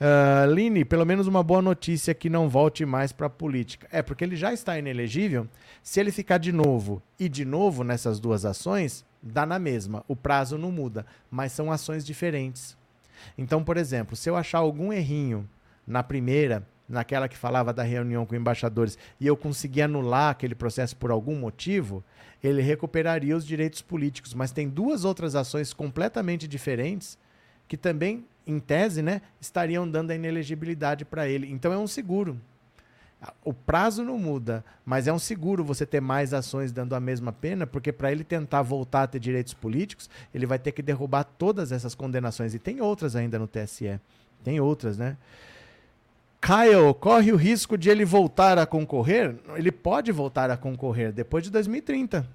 Uh, Line, pelo menos uma boa notícia que não volte mais para a política. É, porque ele já está inelegível. Se ele ficar de novo e de novo nessas duas ações, dá na mesma. O prazo não muda, mas são ações diferentes. Então, por exemplo, se eu achar algum errinho na primeira naquela que falava da reunião com embaixadores, e eu conseguir anular aquele processo por algum motivo, ele recuperaria os direitos políticos. Mas tem duas outras ações completamente diferentes que também, em tese, né, estariam dando a inelegibilidade para ele. Então é um seguro. O prazo não muda, mas é um seguro você ter mais ações dando a mesma pena, porque para ele tentar voltar a ter direitos políticos, ele vai ter que derrubar todas essas condenações. E tem outras ainda no TSE. Tem outras, né? Kyle corre o risco de ele voltar a concorrer? Ele pode voltar a concorrer depois de 2030.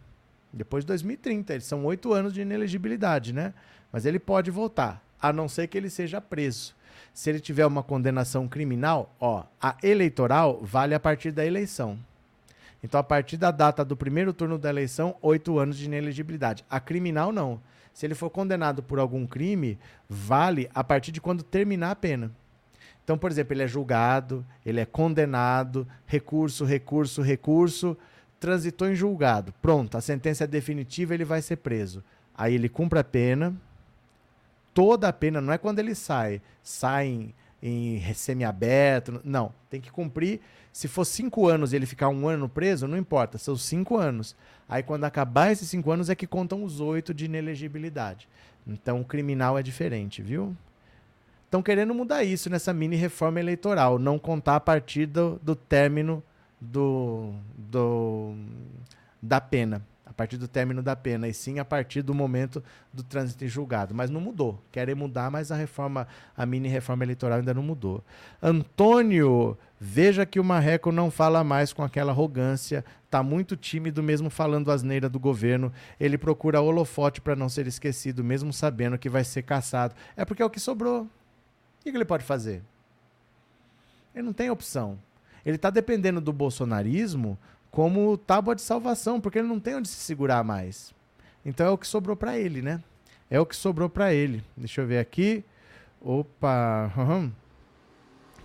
Depois de 2030. Eles são oito anos de inelegibilidade, né? Mas ele pode voltar, a não ser que ele seja preso. Se ele tiver uma condenação criminal, ó, a eleitoral vale a partir da eleição. Então, a partir da data do primeiro turno da eleição, oito anos de inelegibilidade. A criminal, não. Se ele for condenado por algum crime, vale a partir de quando terminar a pena. Então, por exemplo, ele é julgado, ele é condenado, recurso, recurso, recurso, transitou em julgado. Pronto, a sentença é definitiva, ele vai ser preso. Aí ele cumpre a pena, toda a pena, não é quando ele sai, sai em, em semiaberto, não, tem que cumprir. Se for cinco anos e ele ficar um ano preso, não importa, são cinco anos. Aí quando acabar esses cinco anos é que contam os oito de inelegibilidade. Então o criminal é diferente, viu? Estão querendo mudar isso nessa mini reforma eleitoral, não contar a partir do, do término do, do, da pena a partir do término da pena, e sim a partir do momento do trânsito em julgado. Mas não mudou. Querem mudar, mas a reforma, a mini reforma eleitoral ainda não mudou. Antônio, veja que o Marreco não fala mais com aquela arrogância, tá muito tímido mesmo falando asneira do governo. Ele procura holofote para não ser esquecido, mesmo sabendo que vai ser caçado. É porque é o que sobrou. O que, que ele pode fazer? Ele não tem opção. Ele está dependendo do bolsonarismo como tábua de salvação, porque ele não tem onde se segurar mais. Então é o que sobrou para ele, né? É o que sobrou para ele. Deixa eu ver aqui. Opa, uhum.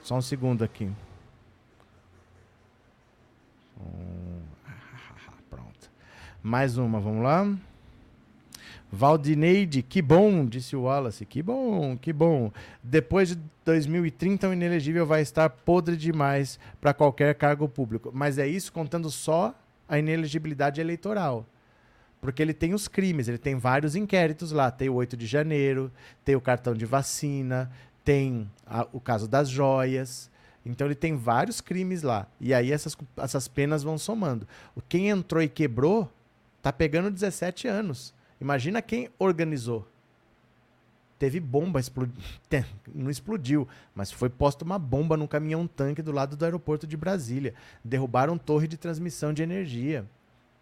só um segundo aqui. Pronto. Mais uma, vamos lá. Valdineide, que bom, disse o Wallace. Que bom, que bom. Depois de 2030, o inelegível vai estar podre demais para qualquer cargo público. Mas é isso contando só a inelegibilidade eleitoral. Porque ele tem os crimes, ele tem vários inquéritos lá. Tem o 8 de janeiro, tem o cartão de vacina, tem a, o caso das joias. Então ele tem vários crimes lá. E aí essas, essas penas vão somando. Quem entrou e quebrou tá pegando 17 anos. Imagina quem organizou. Teve bomba, não explodiu, mas foi posta uma bomba num caminhão-tanque do lado do aeroporto de Brasília. Derrubaram torre de transmissão de energia.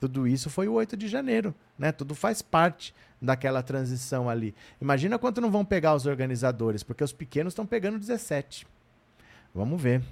Tudo isso foi o 8 de janeiro, né? Tudo faz parte daquela transição ali. Imagina quanto não vão pegar os organizadores, porque os pequenos estão pegando 17. Vamos ver.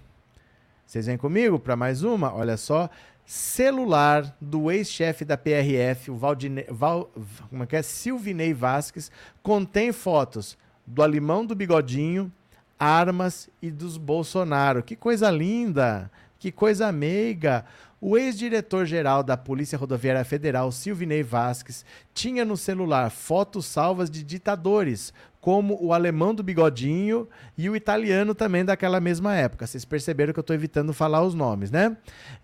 Vocês vêm comigo para mais uma? Olha só, celular do ex-chefe da PRF, o Valdine, Val, como é que é? Silvinei Vasques, contém fotos do alemão do bigodinho, armas e dos Bolsonaro. Que coisa linda! Que coisa meiga! O ex-diretor-geral da Polícia Rodoviária Federal, Silvinei Vasques, tinha no celular fotos salvas de ditadores, como o alemão do bigodinho e o italiano também daquela mesma época. Vocês perceberam que eu estou evitando falar os nomes, né?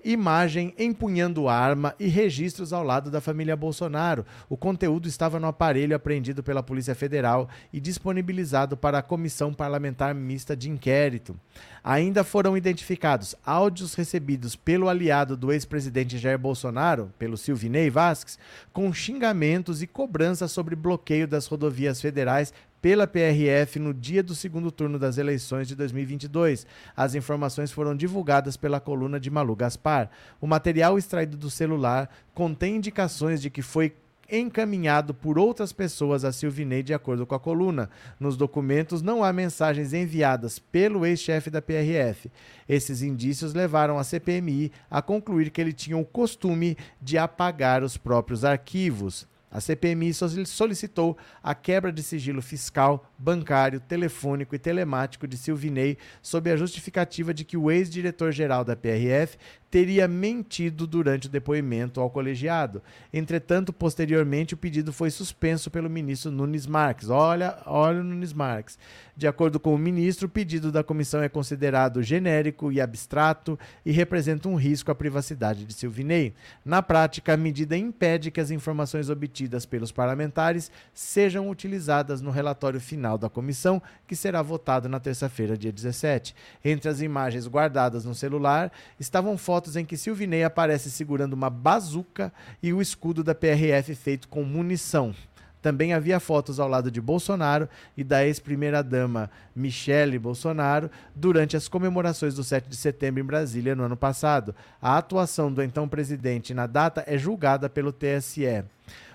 Imagem empunhando arma e registros ao lado da família Bolsonaro. O conteúdo estava no aparelho apreendido pela Polícia Federal e disponibilizado para a Comissão Parlamentar Mista de Inquérito. Ainda foram identificados áudios recebidos pelo aliado do ex-presidente Jair Bolsonaro, pelo Silvinei Vasques, com xingamentos e cobranças sobre bloqueio das rodovias federais pela PRF no dia do segundo turno das eleições de 2022. As informações foram divulgadas pela coluna de Malu Gaspar. O material extraído do celular contém indicações de que foi encaminhado por outras pessoas a Silvinei de acordo com a coluna. Nos documentos não há mensagens enviadas pelo ex-chefe da PRF. Esses indícios levaram a CPMI a concluir que ele tinha o costume de apagar os próprios arquivos. A CPMI solicitou a quebra de sigilo fiscal, bancário, telefônico e telemático de Silvinei sob a justificativa de que o ex-diretor-geral da PRF teria mentido durante o depoimento ao colegiado. Entretanto, posteriormente, o pedido foi suspenso pelo ministro Nunes Marques. Olha, olha o Nunes Marques. De acordo com o ministro, o pedido da comissão é considerado genérico e abstrato e representa um risco à privacidade de Silvinei. Na prática, a medida impede que as informações obtidas pelos parlamentares sejam utilizadas no relatório final da comissão, que será votado na terça-feira, dia 17. Entre as imagens guardadas no celular estavam fotos fotos em que Silvinei aparece segurando uma bazuca e o escudo da PRF feito com munição. Também havia fotos ao lado de Bolsonaro e da ex-primeira-dama Michele Bolsonaro durante as comemorações do 7 de setembro em Brasília no ano passado. A atuação do então presidente na data é julgada pelo TSE.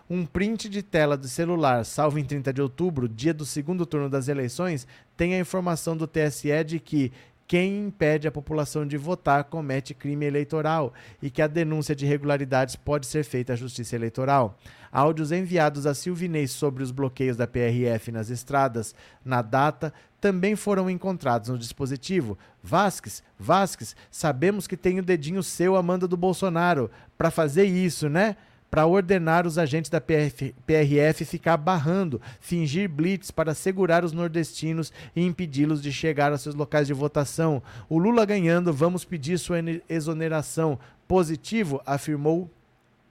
Um print de tela do celular, salvo em 30 de outubro, dia do segundo turno das eleições, tem a informação do TSE de que quem impede a população de votar comete crime eleitoral e que a denúncia de irregularidades pode ser feita à Justiça Eleitoral. Áudios enviados a Silvinei sobre os bloqueios da PRF nas estradas na data também foram encontrados no dispositivo. Vasques, Vasques, sabemos que tem o dedinho seu a manda do Bolsonaro para fazer isso, né? Para ordenar os agentes da PRF, ficar barrando, fingir blitz para segurar os nordestinos e impedi-los de chegar aos seus locais de votação. O Lula ganhando, vamos pedir sua exoneração. Positivo, afirmou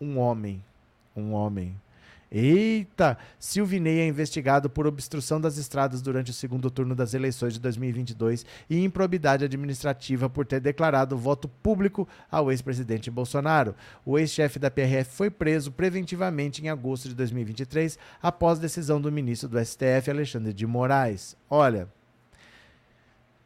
um homem. Um homem. Eita! Silvinei é investigado por obstrução das estradas durante o segundo turno das eleições de 2022 e improbidade administrativa por ter declarado voto público ao ex-presidente Bolsonaro. O ex-chefe da PRF foi preso preventivamente em agosto de 2023 após decisão do ministro do STF, Alexandre de Moraes. Olha,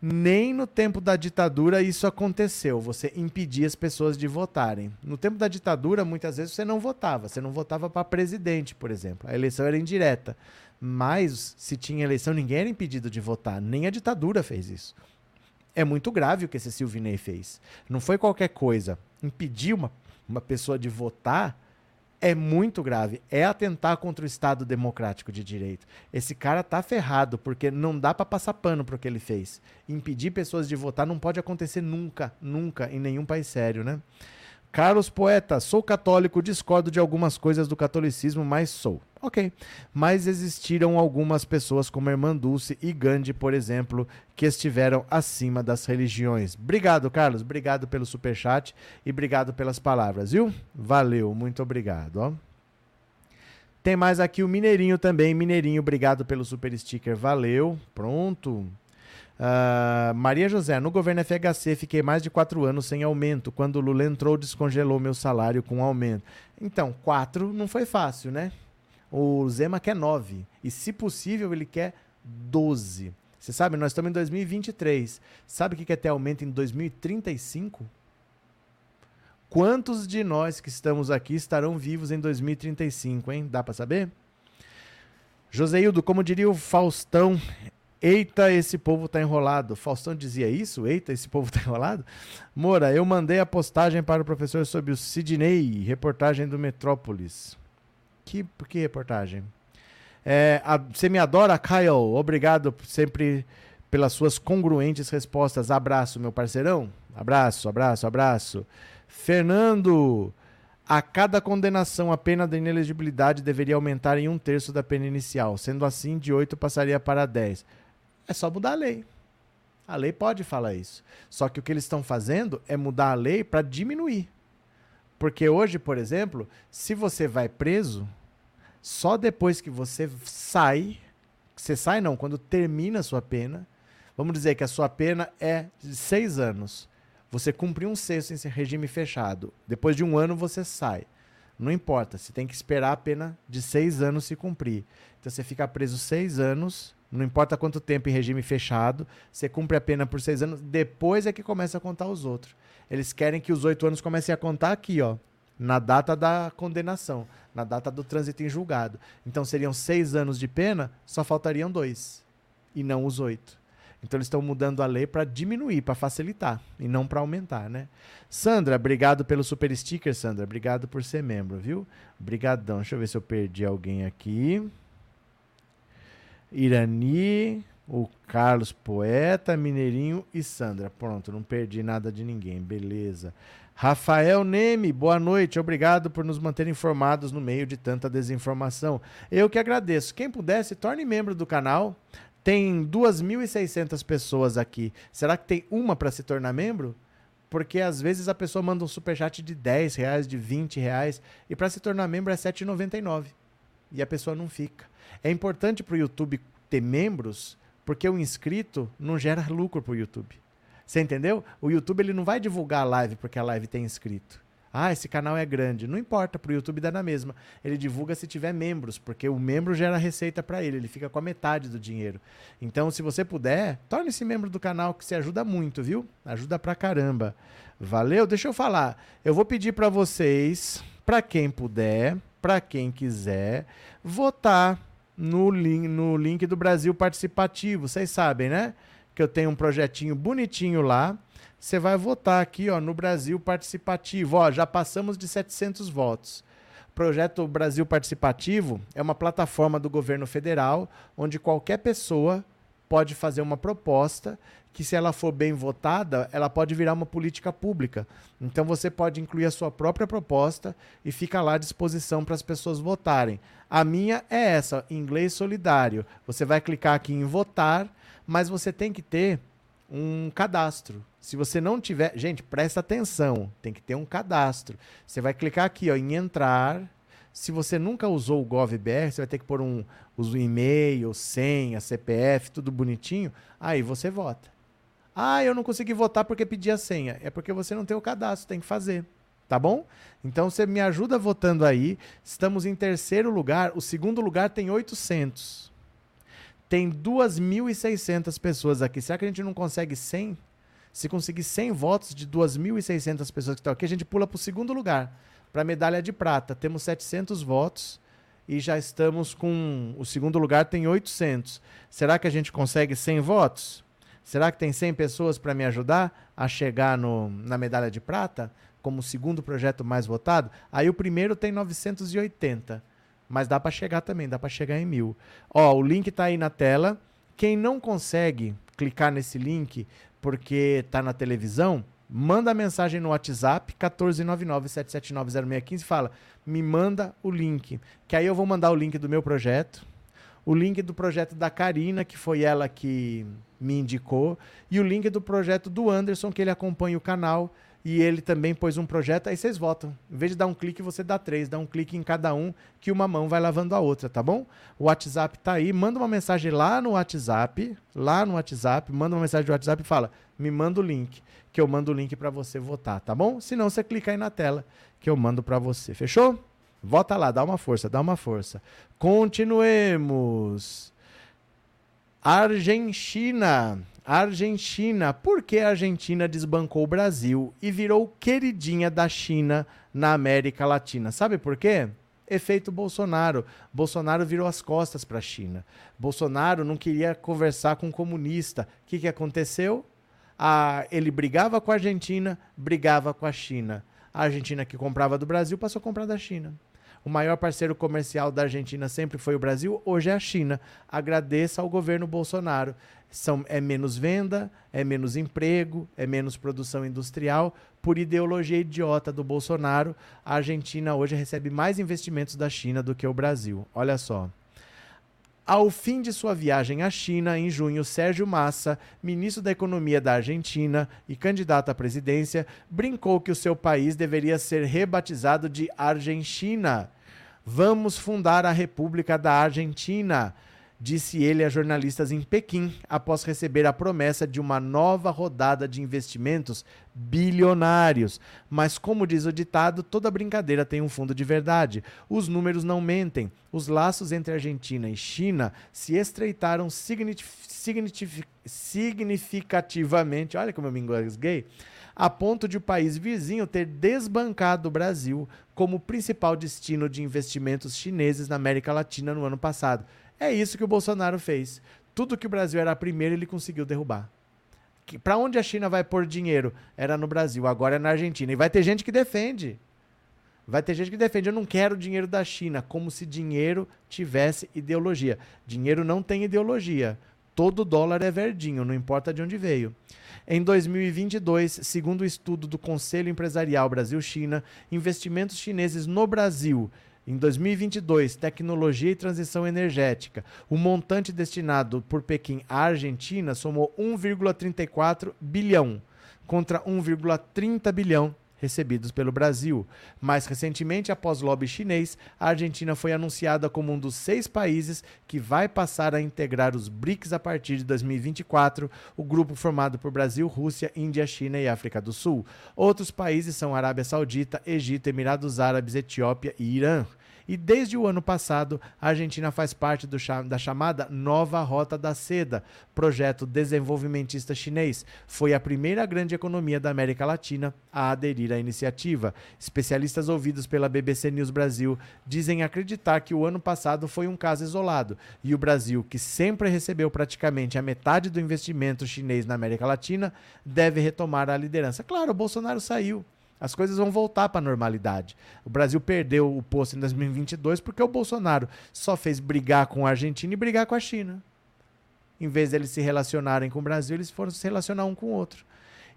nem no tempo da ditadura isso aconteceu, você impedia as pessoas de votarem. No tempo da ditadura, muitas vezes você não votava, você não votava para presidente, por exemplo. A eleição era indireta. Mas se tinha eleição, ninguém era impedido de votar, nem a ditadura fez isso. É muito grave o que esse Silvinei fez. Não foi qualquer coisa. Impedir uma, uma pessoa de votar é muito grave. É atentar contra o Estado democrático de direito. Esse cara tá ferrado, porque não dá para passar pano pro que ele fez. Impedir pessoas de votar não pode acontecer nunca, nunca, em nenhum país sério, né? Carlos Poeta, sou católico, discordo de algumas coisas do catolicismo, mas sou. Ok. Mas existiram algumas pessoas como a Irmã Dulce e Gandhi, por exemplo, que estiveram acima das religiões. Obrigado, Carlos. Obrigado pelo superchat e obrigado pelas palavras, viu? Valeu, muito obrigado. Ó. Tem mais aqui o Mineirinho também. Mineirinho, obrigado pelo super sticker. Valeu. Pronto. Uh, Maria José, no governo FHC fiquei mais de quatro anos sem aumento. Quando o Lula entrou, descongelou meu salário com aumento. Então, quatro não foi fácil, né? O Zema quer nove. E, se possível, ele quer doze. Você sabe, nós estamos em 2023. Sabe o que quer ter aumento em 2035? Quantos de nós que estamos aqui estarão vivos em 2035, hein? Dá para saber? Joseildo, como diria o Faustão, Eita, esse povo tá enrolado. Faustão dizia isso? Eita, esse povo tá enrolado? Moura, eu mandei a postagem para o professor sobre o Sidney, reportagem do Metrópolis. Que, que reportagem? É, a, você me adora, Kyle? Obrigado sempre pelas suas congruentes respostas. Abraço, meu parceirão. Abraço, abraço, abraço. Fernando, a cada condenação, a pena da inelegibilidade deveria aumentar em um terço da pena inicial. Sendo assim, de 8 passaria para 10. É só mudar a lei. A lei pode falar isso. Só que o que eles estão fazendo é mudar a lei para diminuir. Porque hoje, por exemplo, se você vai preso, só depois que você sai, você sai não, quando termina a sua pena, vamos dizer que a sua pena é de seis anos. Você cumpriu um sexto em regime fechado. Depois de um ano você sai. Não importa, você tem que esperar a pena de seis anos se cumprir. Então você fica preso seis anos não importa quanto tempo em regime fechado, você cumpre a pena por seis anos, depois é que começa a contar os outros. Eles querem que os oito anos comecem a contar aqui, ó, na data da condenação, na data do trânsito em julgado. Então seriam seis anos de pena, só faltariam dois, e não os oito. Então eles estão mudando a lei para diminuir, para facilitar, e não para aumentar, né? Sandra, obrigado pelo super sticker, Sandra. Obrigado por ser membro, viu? Obrigadão. Deixa eu ver se eu perdi alguém aqui. Irani, o Carlos Poeta, Mineirinho e Sandra. Pronto, não perdi nada de ninguém, beleza. Rafael Neme, boa noite, obrigado por nos manter informados no meio de tanta desinformação. Eu que agradeço. Quem pudesse, torne membro do canal. Tem 2.600 pessoas aqui. Será que tem uma para se tornar membro? Porque às vezes a pessoa manda um superchat de 10 reais, de 20 reais, e para se tornar membro é 7,99. E a pessoa não fica. É importante para o YouTube ter membros, porque o inscrito não gera lucro para o YouTube. Você entendeu? O YouTube ele não vai divulgar a live porque a live tem inscrito. Ah, esse canal é grande. Não importa, para o YouTube dá na mesma. Ele divulga se tiver membros, porque o membro gera receita para ele, ele fica com a metade do dinheiro. Então, se você puder, torne-se membro do canal, que se ajuda muito, viu? Ajuda pra caramba. Valeu? Deixa eu falar. Eu vou pedir para vocês, para quem puder, para quem quiser, votar no link, no link do Brasil Participativo. Vocês sabem, né? Que eu tenho um projetinho bonitinho lá. Você vai votar aqui, ó, no Brasil Participativo. Ó, já passamos de 700 votos. O projeto Brasil Participativo é uma plataforma do governo federal onde qualquer pessoa pode fazer uma proposta que se ela for bem votada, ela pode virar uma política pública. Então você pode incluir a sua própria proposta e fica lá à disposição para as pessoas votarem. A minha é essa, inglês solidário. Você vai clicar aqui em votar, mas você tem que ter um cadastro. Se você não tiver, gente, presta atenção, tem que ter um cadastro. Você vai clicar aqui, ó, em entrar. Se você nunca usou o GovBR, você vai ter que pôr um, uso e-mail, senha, CPF, tudo bonitinho. Aí você vota. Ah, eu não consegui votar porque pedi a senha. É porque você não tem o cadastro, tem que fazer. Tá bom? Então você me ajuda votando aí. Estamos em terceiro lugar. O segundo lugar tem 800. Tem 2.600 pessoas aqui. Será que a gente não consegue 100? Se conseguir 100 votos de 2.600 pessoas que estão aqui, a gente pula para o segundo lugar, para a medalha de prata. Temos 700 votos e já estamos com. O segundo lugar tem 800. Será que a gente consegue 100 votos? Será que tem 100 pessoas para me ajudar a chegar no, na medalha de prata como segundo projeto mais votado? Aí o primeiro tem 980. Mas dá para chegar também, dá para chegar em mil. Ó, o link está aí na tela. Quem não consegue clicar nesse link porque está na televisão, manda mensagem no WhatsApp 14997790615 e fala: "Me manda o link". Que aí eu vou mandar o link do meu projeto, o link do projeto da Karina, que foi ela que me indicou, e o link do projeto do Anderson, que ele acompanha o canal e ele também pôs um projeto, aí vocês votam. Em vez de dar um clique, você dá três, dá um clique em cada um, que uma mão vai lavando a outra, tá bom? O WhatsApp tá aí, manda uma mensagem lá no WhatsApp, lá no WhatsApp, manda uma mensagem no WhatsApp e fala: "Me manda o link", que eu mando o link para você votar, tá bom? Se não, você clica aí na tela que eu mando para você. Fechou? Vota lá, dá uma força, dá uma força. Continuemos. Argentina. Argentina. Por que a Argentina desbancou o Brasil e virou queridinha da China na América Latina? Sabe por quê? Efeito Bolsonaro. Bolsonaro virou as costas para a China. Bolsonaro não queria conversar com comunista. O que, que aconteceu? Ah, ele brigava com a Argentina, brigava com a China. A Argentina que comprava do Brasil passou a comprar da China. O maior parceiro comercial da Argentina sempre foi o Brasil, hoje é a China. Agradeça ao governo Bolsonaro. São, é menos venda, é menos emprego, é menos produção industrial. Por ideologia idiota do Bolsonaro, a Argentina hoje recebe mais investimentos da China do que o Brasil. Olha só. Ao fim de sua viagem à China, em junho, Sérgio Massa, ministro da Economia da Argentina e candidato à presidência, brincou que o seu país deveria ser rebatizado de Argentina. Vamos fundar a República da Argentina disse ele a jornalistas em Pequim após receber a promessa de uma nova rodada de investimentos bilionários. Mas, como diz o ditado, toda brincadeira tem um fundo de verdade. Os números não mentem. Os laços entre Argentina e China se estreitaram significativamente. Olha como eu me engasguei a ponto de o país vizinho ter desbancado o Brasil como principal destino de investimentos chineses na América Latina no ano passado. É isso que o Bolsonaro fez. Tudo que o Brasil era primeiro, ele conseguiu derrubar. Para onde a China vai pôr dinheiro? Era no Brasil, agora é na Argentina. E vai ter gente que defende. Vai ter gente que defende, eu não quero dinheiro da China, como se dinheiro tivesse ideologia. Dinheiro não tem ideologia. Todo dólar é verdinho, não importa de onde veio. Em 2022, segundo o estudo do Conselho Empresarial Brasil-China, investimentos chineses no Brasil em 2022, tecnologia e transição energética. O montante destinado por Pequim à Argentina somou 1,34 bilhão contra 1,30 bilhão recebidos pelo Brasil. Mais recentemente, após lobby chinês, a Argentina foi anunciada como um dos seis países que vai passar a integrar os BRICS a partir de 2024, o grupo formado por Brasil, Rússia, Índia, China e África do Sul. Outros países são Arábia Saudita, Egito, Emirados Árabes, Etiópia e Irã. E desde o ano passado, a Argentina faz parte do, da chamada Nova Rota da Seda, projeto desenvolvimentista chinês. Foi a primeira grande economia da América Latina a aderir à iniciativa. Especialistas ouvidos pela BBC News Brasil dizem acreditar que o ano passado foi um caso isolado e o Brasil, que sempre recebeu praticamente a metade do investimento chinês na América Latina, deve retomar a liderança. Claro, o Bolsonaro saiu. As coisas vão voltar para a normalidade. O Brasil perdeu o posto em 2022 porque o Bolsonaro só fez brigar com a Argentina e brigar com a China. Em vez de eles se relacionarem com o Brasil, eles foram se relacionar um com o outro.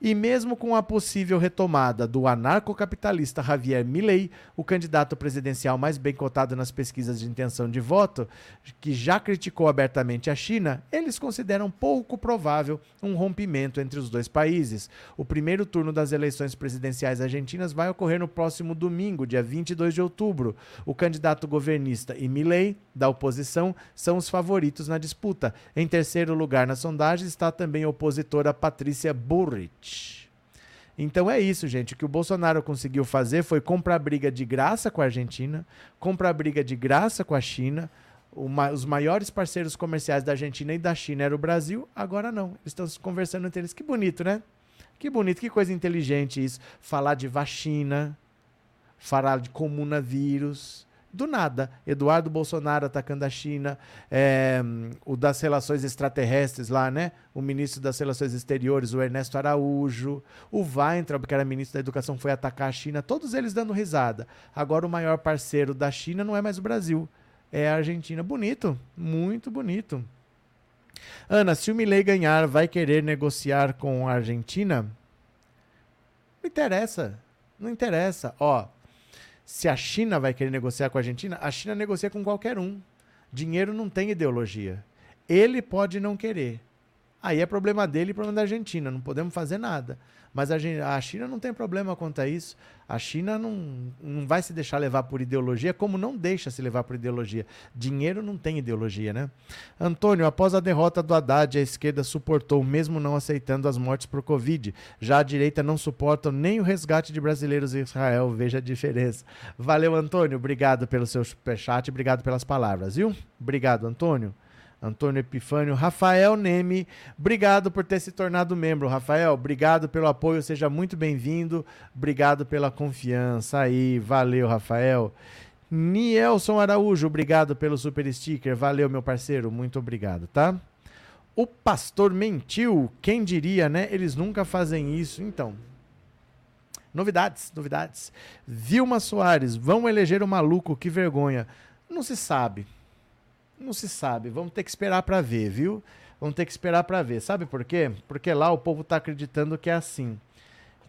E mesmo com a possível retomada do anarcocapitalista Javier Milei, o candidato presidencial mais bem cotado nas pesquisas de intenção de voto, que já criticou abertamente a China, eles consideram pouco provável um rompimento entre os dois países. O primeiro turno das eleições presidenciais argentinas vai ocorrer no próximo domingo, dia 22 de outubro. O candidato governista e Milei, da oposição, são os favoritos na disputa. Em terceiro lugar na sondagem está também a opositora Patrícia Burrich. Então é isso, gente. O que o Bolsonaro conseguiu fazer foi comprar briga de graça com a Argentina, comprar briga de graça com a China. os maiores parceiros comerciais da Argentina e da China era o Brasil, agora não. Eles estão conversando entre eles. Que bonito, né? Que bonito, que coisa inteligente isso. Falar de vacina, falar de comunavírus, do nada. Eduardo Bolsonaro atacando a China, é, o das relações extraterrestres lá, né? O ministro das Relações Exteriores, o Ernesto Araújo, o Weintraub, que era ministro da Educação, foi atacar a China, todos eles dando risada. Agora o maior parceiro da China não é mais o Brasil, é a Argentina. Bonito, muito bonito. Ana, se o Milley ganhar, vai querer negociar com a Argentina? Não interessa, não interessa. Ó, se a China vai querer negociar com a Argentina, a China negocia com qualquer um. Dinheiro não tem ideologia. Ele pode não querer. Aí é problema dele e problema da Argentina. Não podemos fazer nada. Mas a, a China não tem problema quanto a isso. A China não, não vai se deixar levar por ideologia, como não deixa se levar por ideologia. Dinheiro não tem ideologia, né? Antônio, após a derrota do Haddad, a esquerda suportou, mesmo não aceitando as mortes por Covid. Já a direita não suporta nem o resgate de brasileiros em Israel. Veja a diferença. Valeu, Antônio. Obrigado pelo seu superchat, obrigado pelas palavras, viu? Obrigado, Antônio. Antônio Epifânio, Rafael Neme, obrigado por ter se tornado membro. Rafael, obrigado pelo apoio, seja muito bem-vindo. Obrigado pela confiança aí, valeu, Rafael. Nielson Araújo, obrigado pelo super sticker. Valeu, meu parceiro, muito obrigado, tá? O pastor mentiu, quem diria, né? Eles nunca fazem isso. Então, novidades, novidades. Vilma Soares, vão eleger o maluco, que vergonha. Não se sabe. Não se sabe. Vamos ter que esperar para ver, viu? Vamos ter que esperar para ver. Sabe por quê? Porque lá o povo está acreditando que é assim.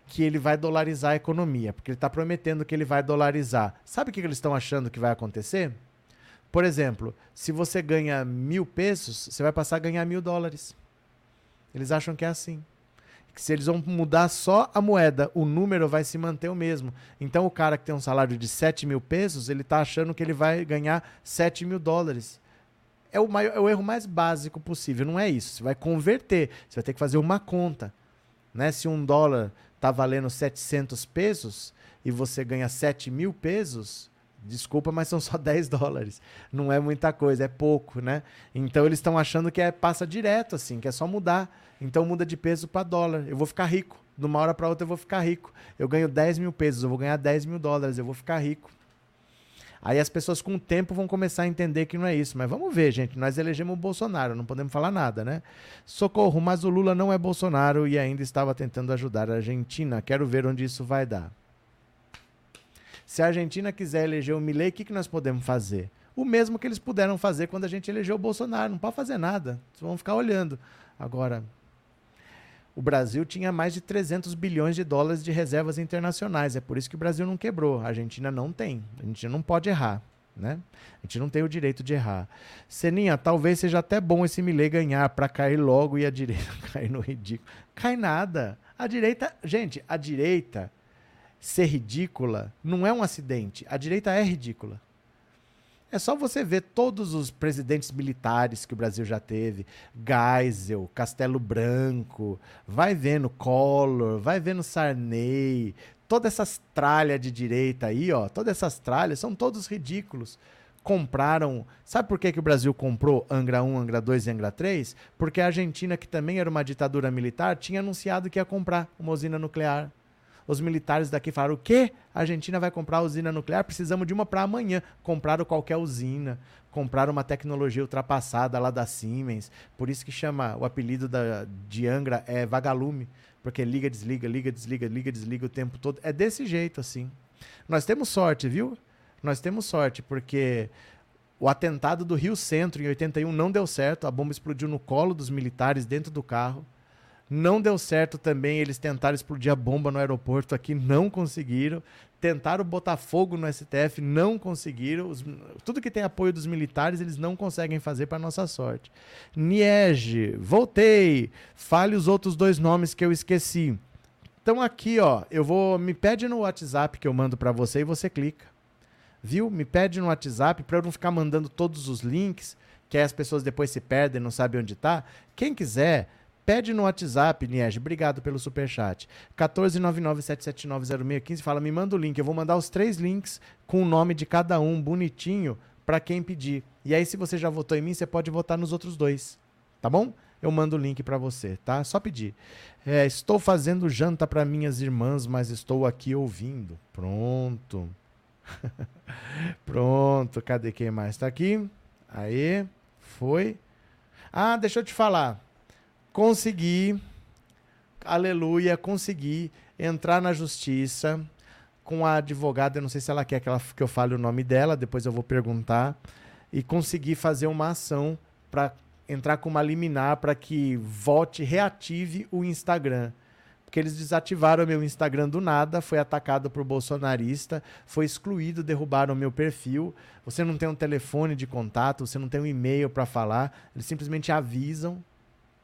Que ele vai dolarizar a economia. Porque ele está prometendo que ele vai dolarizar. Sabe o que eles estão achando que vai acontecer? Por exemplo, se você ganha mil pesos, você vai passar a ganhar mil dólares. Eles acham que é assim. Que se eles vão mudar só a moeda, o número vai se manter o mesmo. Então o cara que tem um salário de 7 mil pesos, ele está achando que ele vai ganhar 7 mil dólares é o, maior, é o erro mais básico possível. Não é isso. Você vai converter. Você vai ter que fazer uma conta. Né? Se um dólar está valendo 700 pesos e você ganha 7 mil pesos, desculpa, mas são só 10 dólares. Não é muita coisa, é pouco, né? Então eles estão achando que é, passa direto, assim, que é só mudar. Então muda de peso para dólar. Eu vou ficar rico. De uma hora para outra eu vou ficar rico. Eu ganho 10 mil pesos, eu vou ganhar 10 mil dólares, eu vou ficar rico. Aí as pessoas com o tempo vão começar a entender que não é isso. Mas vamos ver, gente. Nós elegemos o Bolsonaro, não podemos falar nada, né? Socorro, mas o Lula não é Bolsonaro e ainda estava tentando ajudar a Argentina. Quero ver onde isso vai dar. Se a Argentina quiser eleger o Milei, o que, que nós podemos fazer? O mesmo que eles puderam fazer quando a gente elegeu o Bolsonaro. Não pode fazer nada. Vocês vão ficar olhando. Agora, o Brasil tinha mais de 300 bilhões de dólares de reservas internacionais. É por isso que o Brasil não quebrou. A Argentina não tem. A gente não pode errar. Né? A gente não tem o direito de errar. Seninha, talvez seja até bom esse Milei ganhar para cair logo e a direita cair no ridículo. Cai nada. A direita, gente, a direita ser ridícula não é um acidente. A direita é ridícula. É só você ver todos os presidentes militares que o Brasil já teve, Geisel, Castelo Branco, vai vendo Collor, vai vendo Sarney, todas essas tralhas de direita aí, ó, todas essas tralhas são todos ridículos. Compraram. Sabe por que, que o Brasil comprou Angra 1, Angra 2 e Angra 3? Porque a Argentina, que também era uma ditadura militar, tinha anunciado que ia comprar uma usina nuclear. Os militares daqui falaram: o quê? A Argentina vai comprar a usina nuclear? Precisamos de uma para amanhã. Compraram qualquer usina, compraram uma tecnologia ultrapassada lá da Siemens. Por isso que chama o apelido da, de Angra é vagalume, porque liga, desliga, liga, desliga, liga, desliga o tempo todo. É desse jeito assim. Nós temos sorte, viu? Nós temos sorte, porque O atentado do Rio Centro em 81 não deu certo, a bomba explodiu no colo dos militares dentro do carro. Não deu certo também, eles tentaram explodir a bomba no aeroporto aqui, não conseguiram. Tentaram botar fogo no STF, não conseguiram. Os, tudo que tem apoio dos militares, eles não conseguem fazer para nossa sorte. Niege, voltei. Fale os outros dois nomes que eu esqueci. Então aqui, ó, eu vou me pede no WhatsApp que eu mando para você e você clica. Viu? Me pede no WhatsApp para eu não ficar mandando todos os links, que aí as pessoas depois se perdem, não sabem onde tá. Quem quiser, pede no WhatsApp, Niege. Obrigado pelo super chat. 14997790615 fala: "Me manda o link, eu vou mandar os três links com o nome de cada um bonitinho para quem pedir. E aí se você já votou em mim, você pode votar nos outros dois. Tá bom? eu mando o link para você, tá? Só pedir. É, estou fazendo janta para minhas irmãs, mas estou aqui ouvindo. Pronto. Pronto. Cadê quem mais está aqui? Aí, foi. Ah, deixa eu te falar. Consegui, aleluia, consegui entrar na justiça com a advogada, eu não sei se ela quer que, ela, que eu fale o nome dela, depois eu vou perguntar, e consegui fazer uma ação para entrar com uma liminar para que volte, reative o Instagram. Porque eles desativaram meu Instagram do nada, foi atacado por bolsonarista, foi excluído, derrubaram meu perfil. Você não tem um telefone de contato, você não tem um e-mail para falar, eles simplesmente avisam,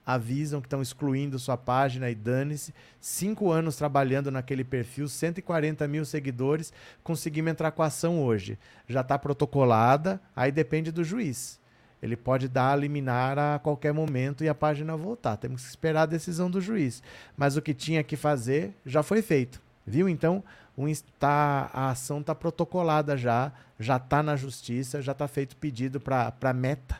avisam que estão excluindo sua página e dane-se. Cinco anos trabalhando naquele perfil, 140 mil seguidores, conseguimos entrar com a ação hoje. Já está protocolada, aí depende do juiz. Ele pode dar a liminar a qualquer momento e a página voltar. Temos que esperar a decisão do juiz. Mas o que tinha que fazer já foi feito. Viu? Então, um, tá, a ação está protocolada já, já está na justiça, já está feito pedido para a Meta,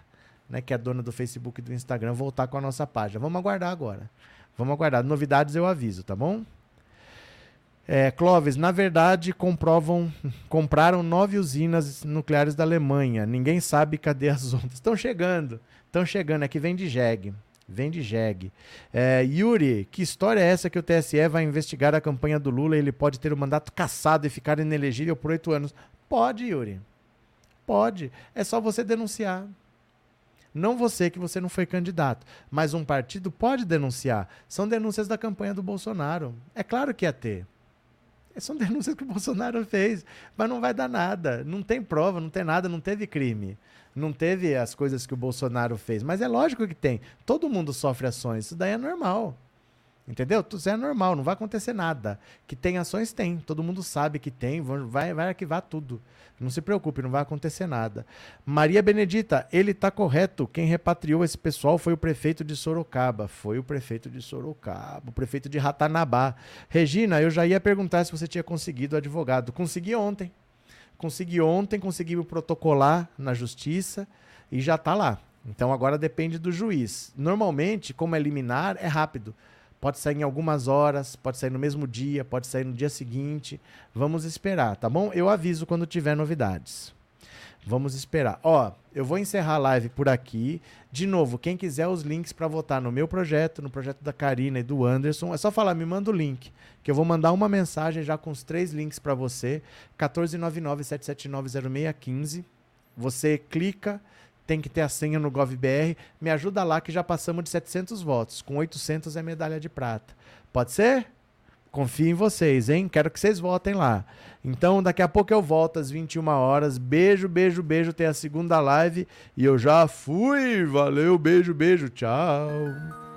né, que é dona do Facebook e do Instagram, voltar com a nossa página. Vamos aguardar agora. Vamos aguardar. Novidades eu aviso, tá bom? É, Clóvis, na verdade, comprovam, compraram nove usinas nucleares da Alemanha. Ninguém sabe cadê as outras. Estão chegando, estão chegando. Aqui vem de jegue. Vem de jegue. É, Yuri, que história é essa que o TSE vai investigar a campanha do Lula e ele pode ter o mandato cassado e ficar inelegível por oito anos? Pode, Yuri. Pode. É só você denunciar. Não você, que você não foi candidato, mas um partido pode denunciar. São denúncias da campanha do Bolsonaro. É claro que ia ter. São denúncias que o Bolsonaro fez, mas não vai dar nada. Não tem prova, não tem nada, não teve crime. Não teve as coisas que o Bolsonaro fez. Mas é lógico que tem. Todo mundo sofre ações. Isso daí é normal. Entendeu? Isso é normal, não vai acontecer nada. Que tem ações, tem. Todo mundo sabe que tem, vai, vai arquivar tudo. Não se preocupe, não vai acontecer nada. Maria Benedita, ele está correto. Quem repatriou esse pessoal foi o prefeito de Sorocaba. Foi o prefeito de Sorocaba, o prefeito de Ratanabá. Regina, eu já ia perguntar se você tinha conseguido o advogado. Consegui ontem. Consegui ontem, consegui protocolar na justiça e já está lá. Então agora depende do juiz. Normalmente, como é liminar, é rápido. Pode sair em algumas horas, pode sair no mesmo dia, pode sair no dia seguinte. Vamos esperar, tá bom? Eu aviso quando tiver novidades. Vamos esperar. Ó, eu vou encerrar a live por aqui. De novo, quem quiser os links para votar no meu projeto, no projeto da Karina e do Anderson, é só falar, me manda o link, que eu vou mandar uma mensagem já com os três links para você. 14997790615. Você clica tem que ter a senha no GovBR. Me ajuda lá que já passamos de 700 votos. Com 800 é medalha de prata. Pode ser? Confio em vocês, hein? Quero que vocês votem lá. Então, daqui a pouco eu volto às 21 horas. Beijo, beijo, beijo. Tem a segunda live e eu já fui. Valeu, beijo, beijo. Tchau.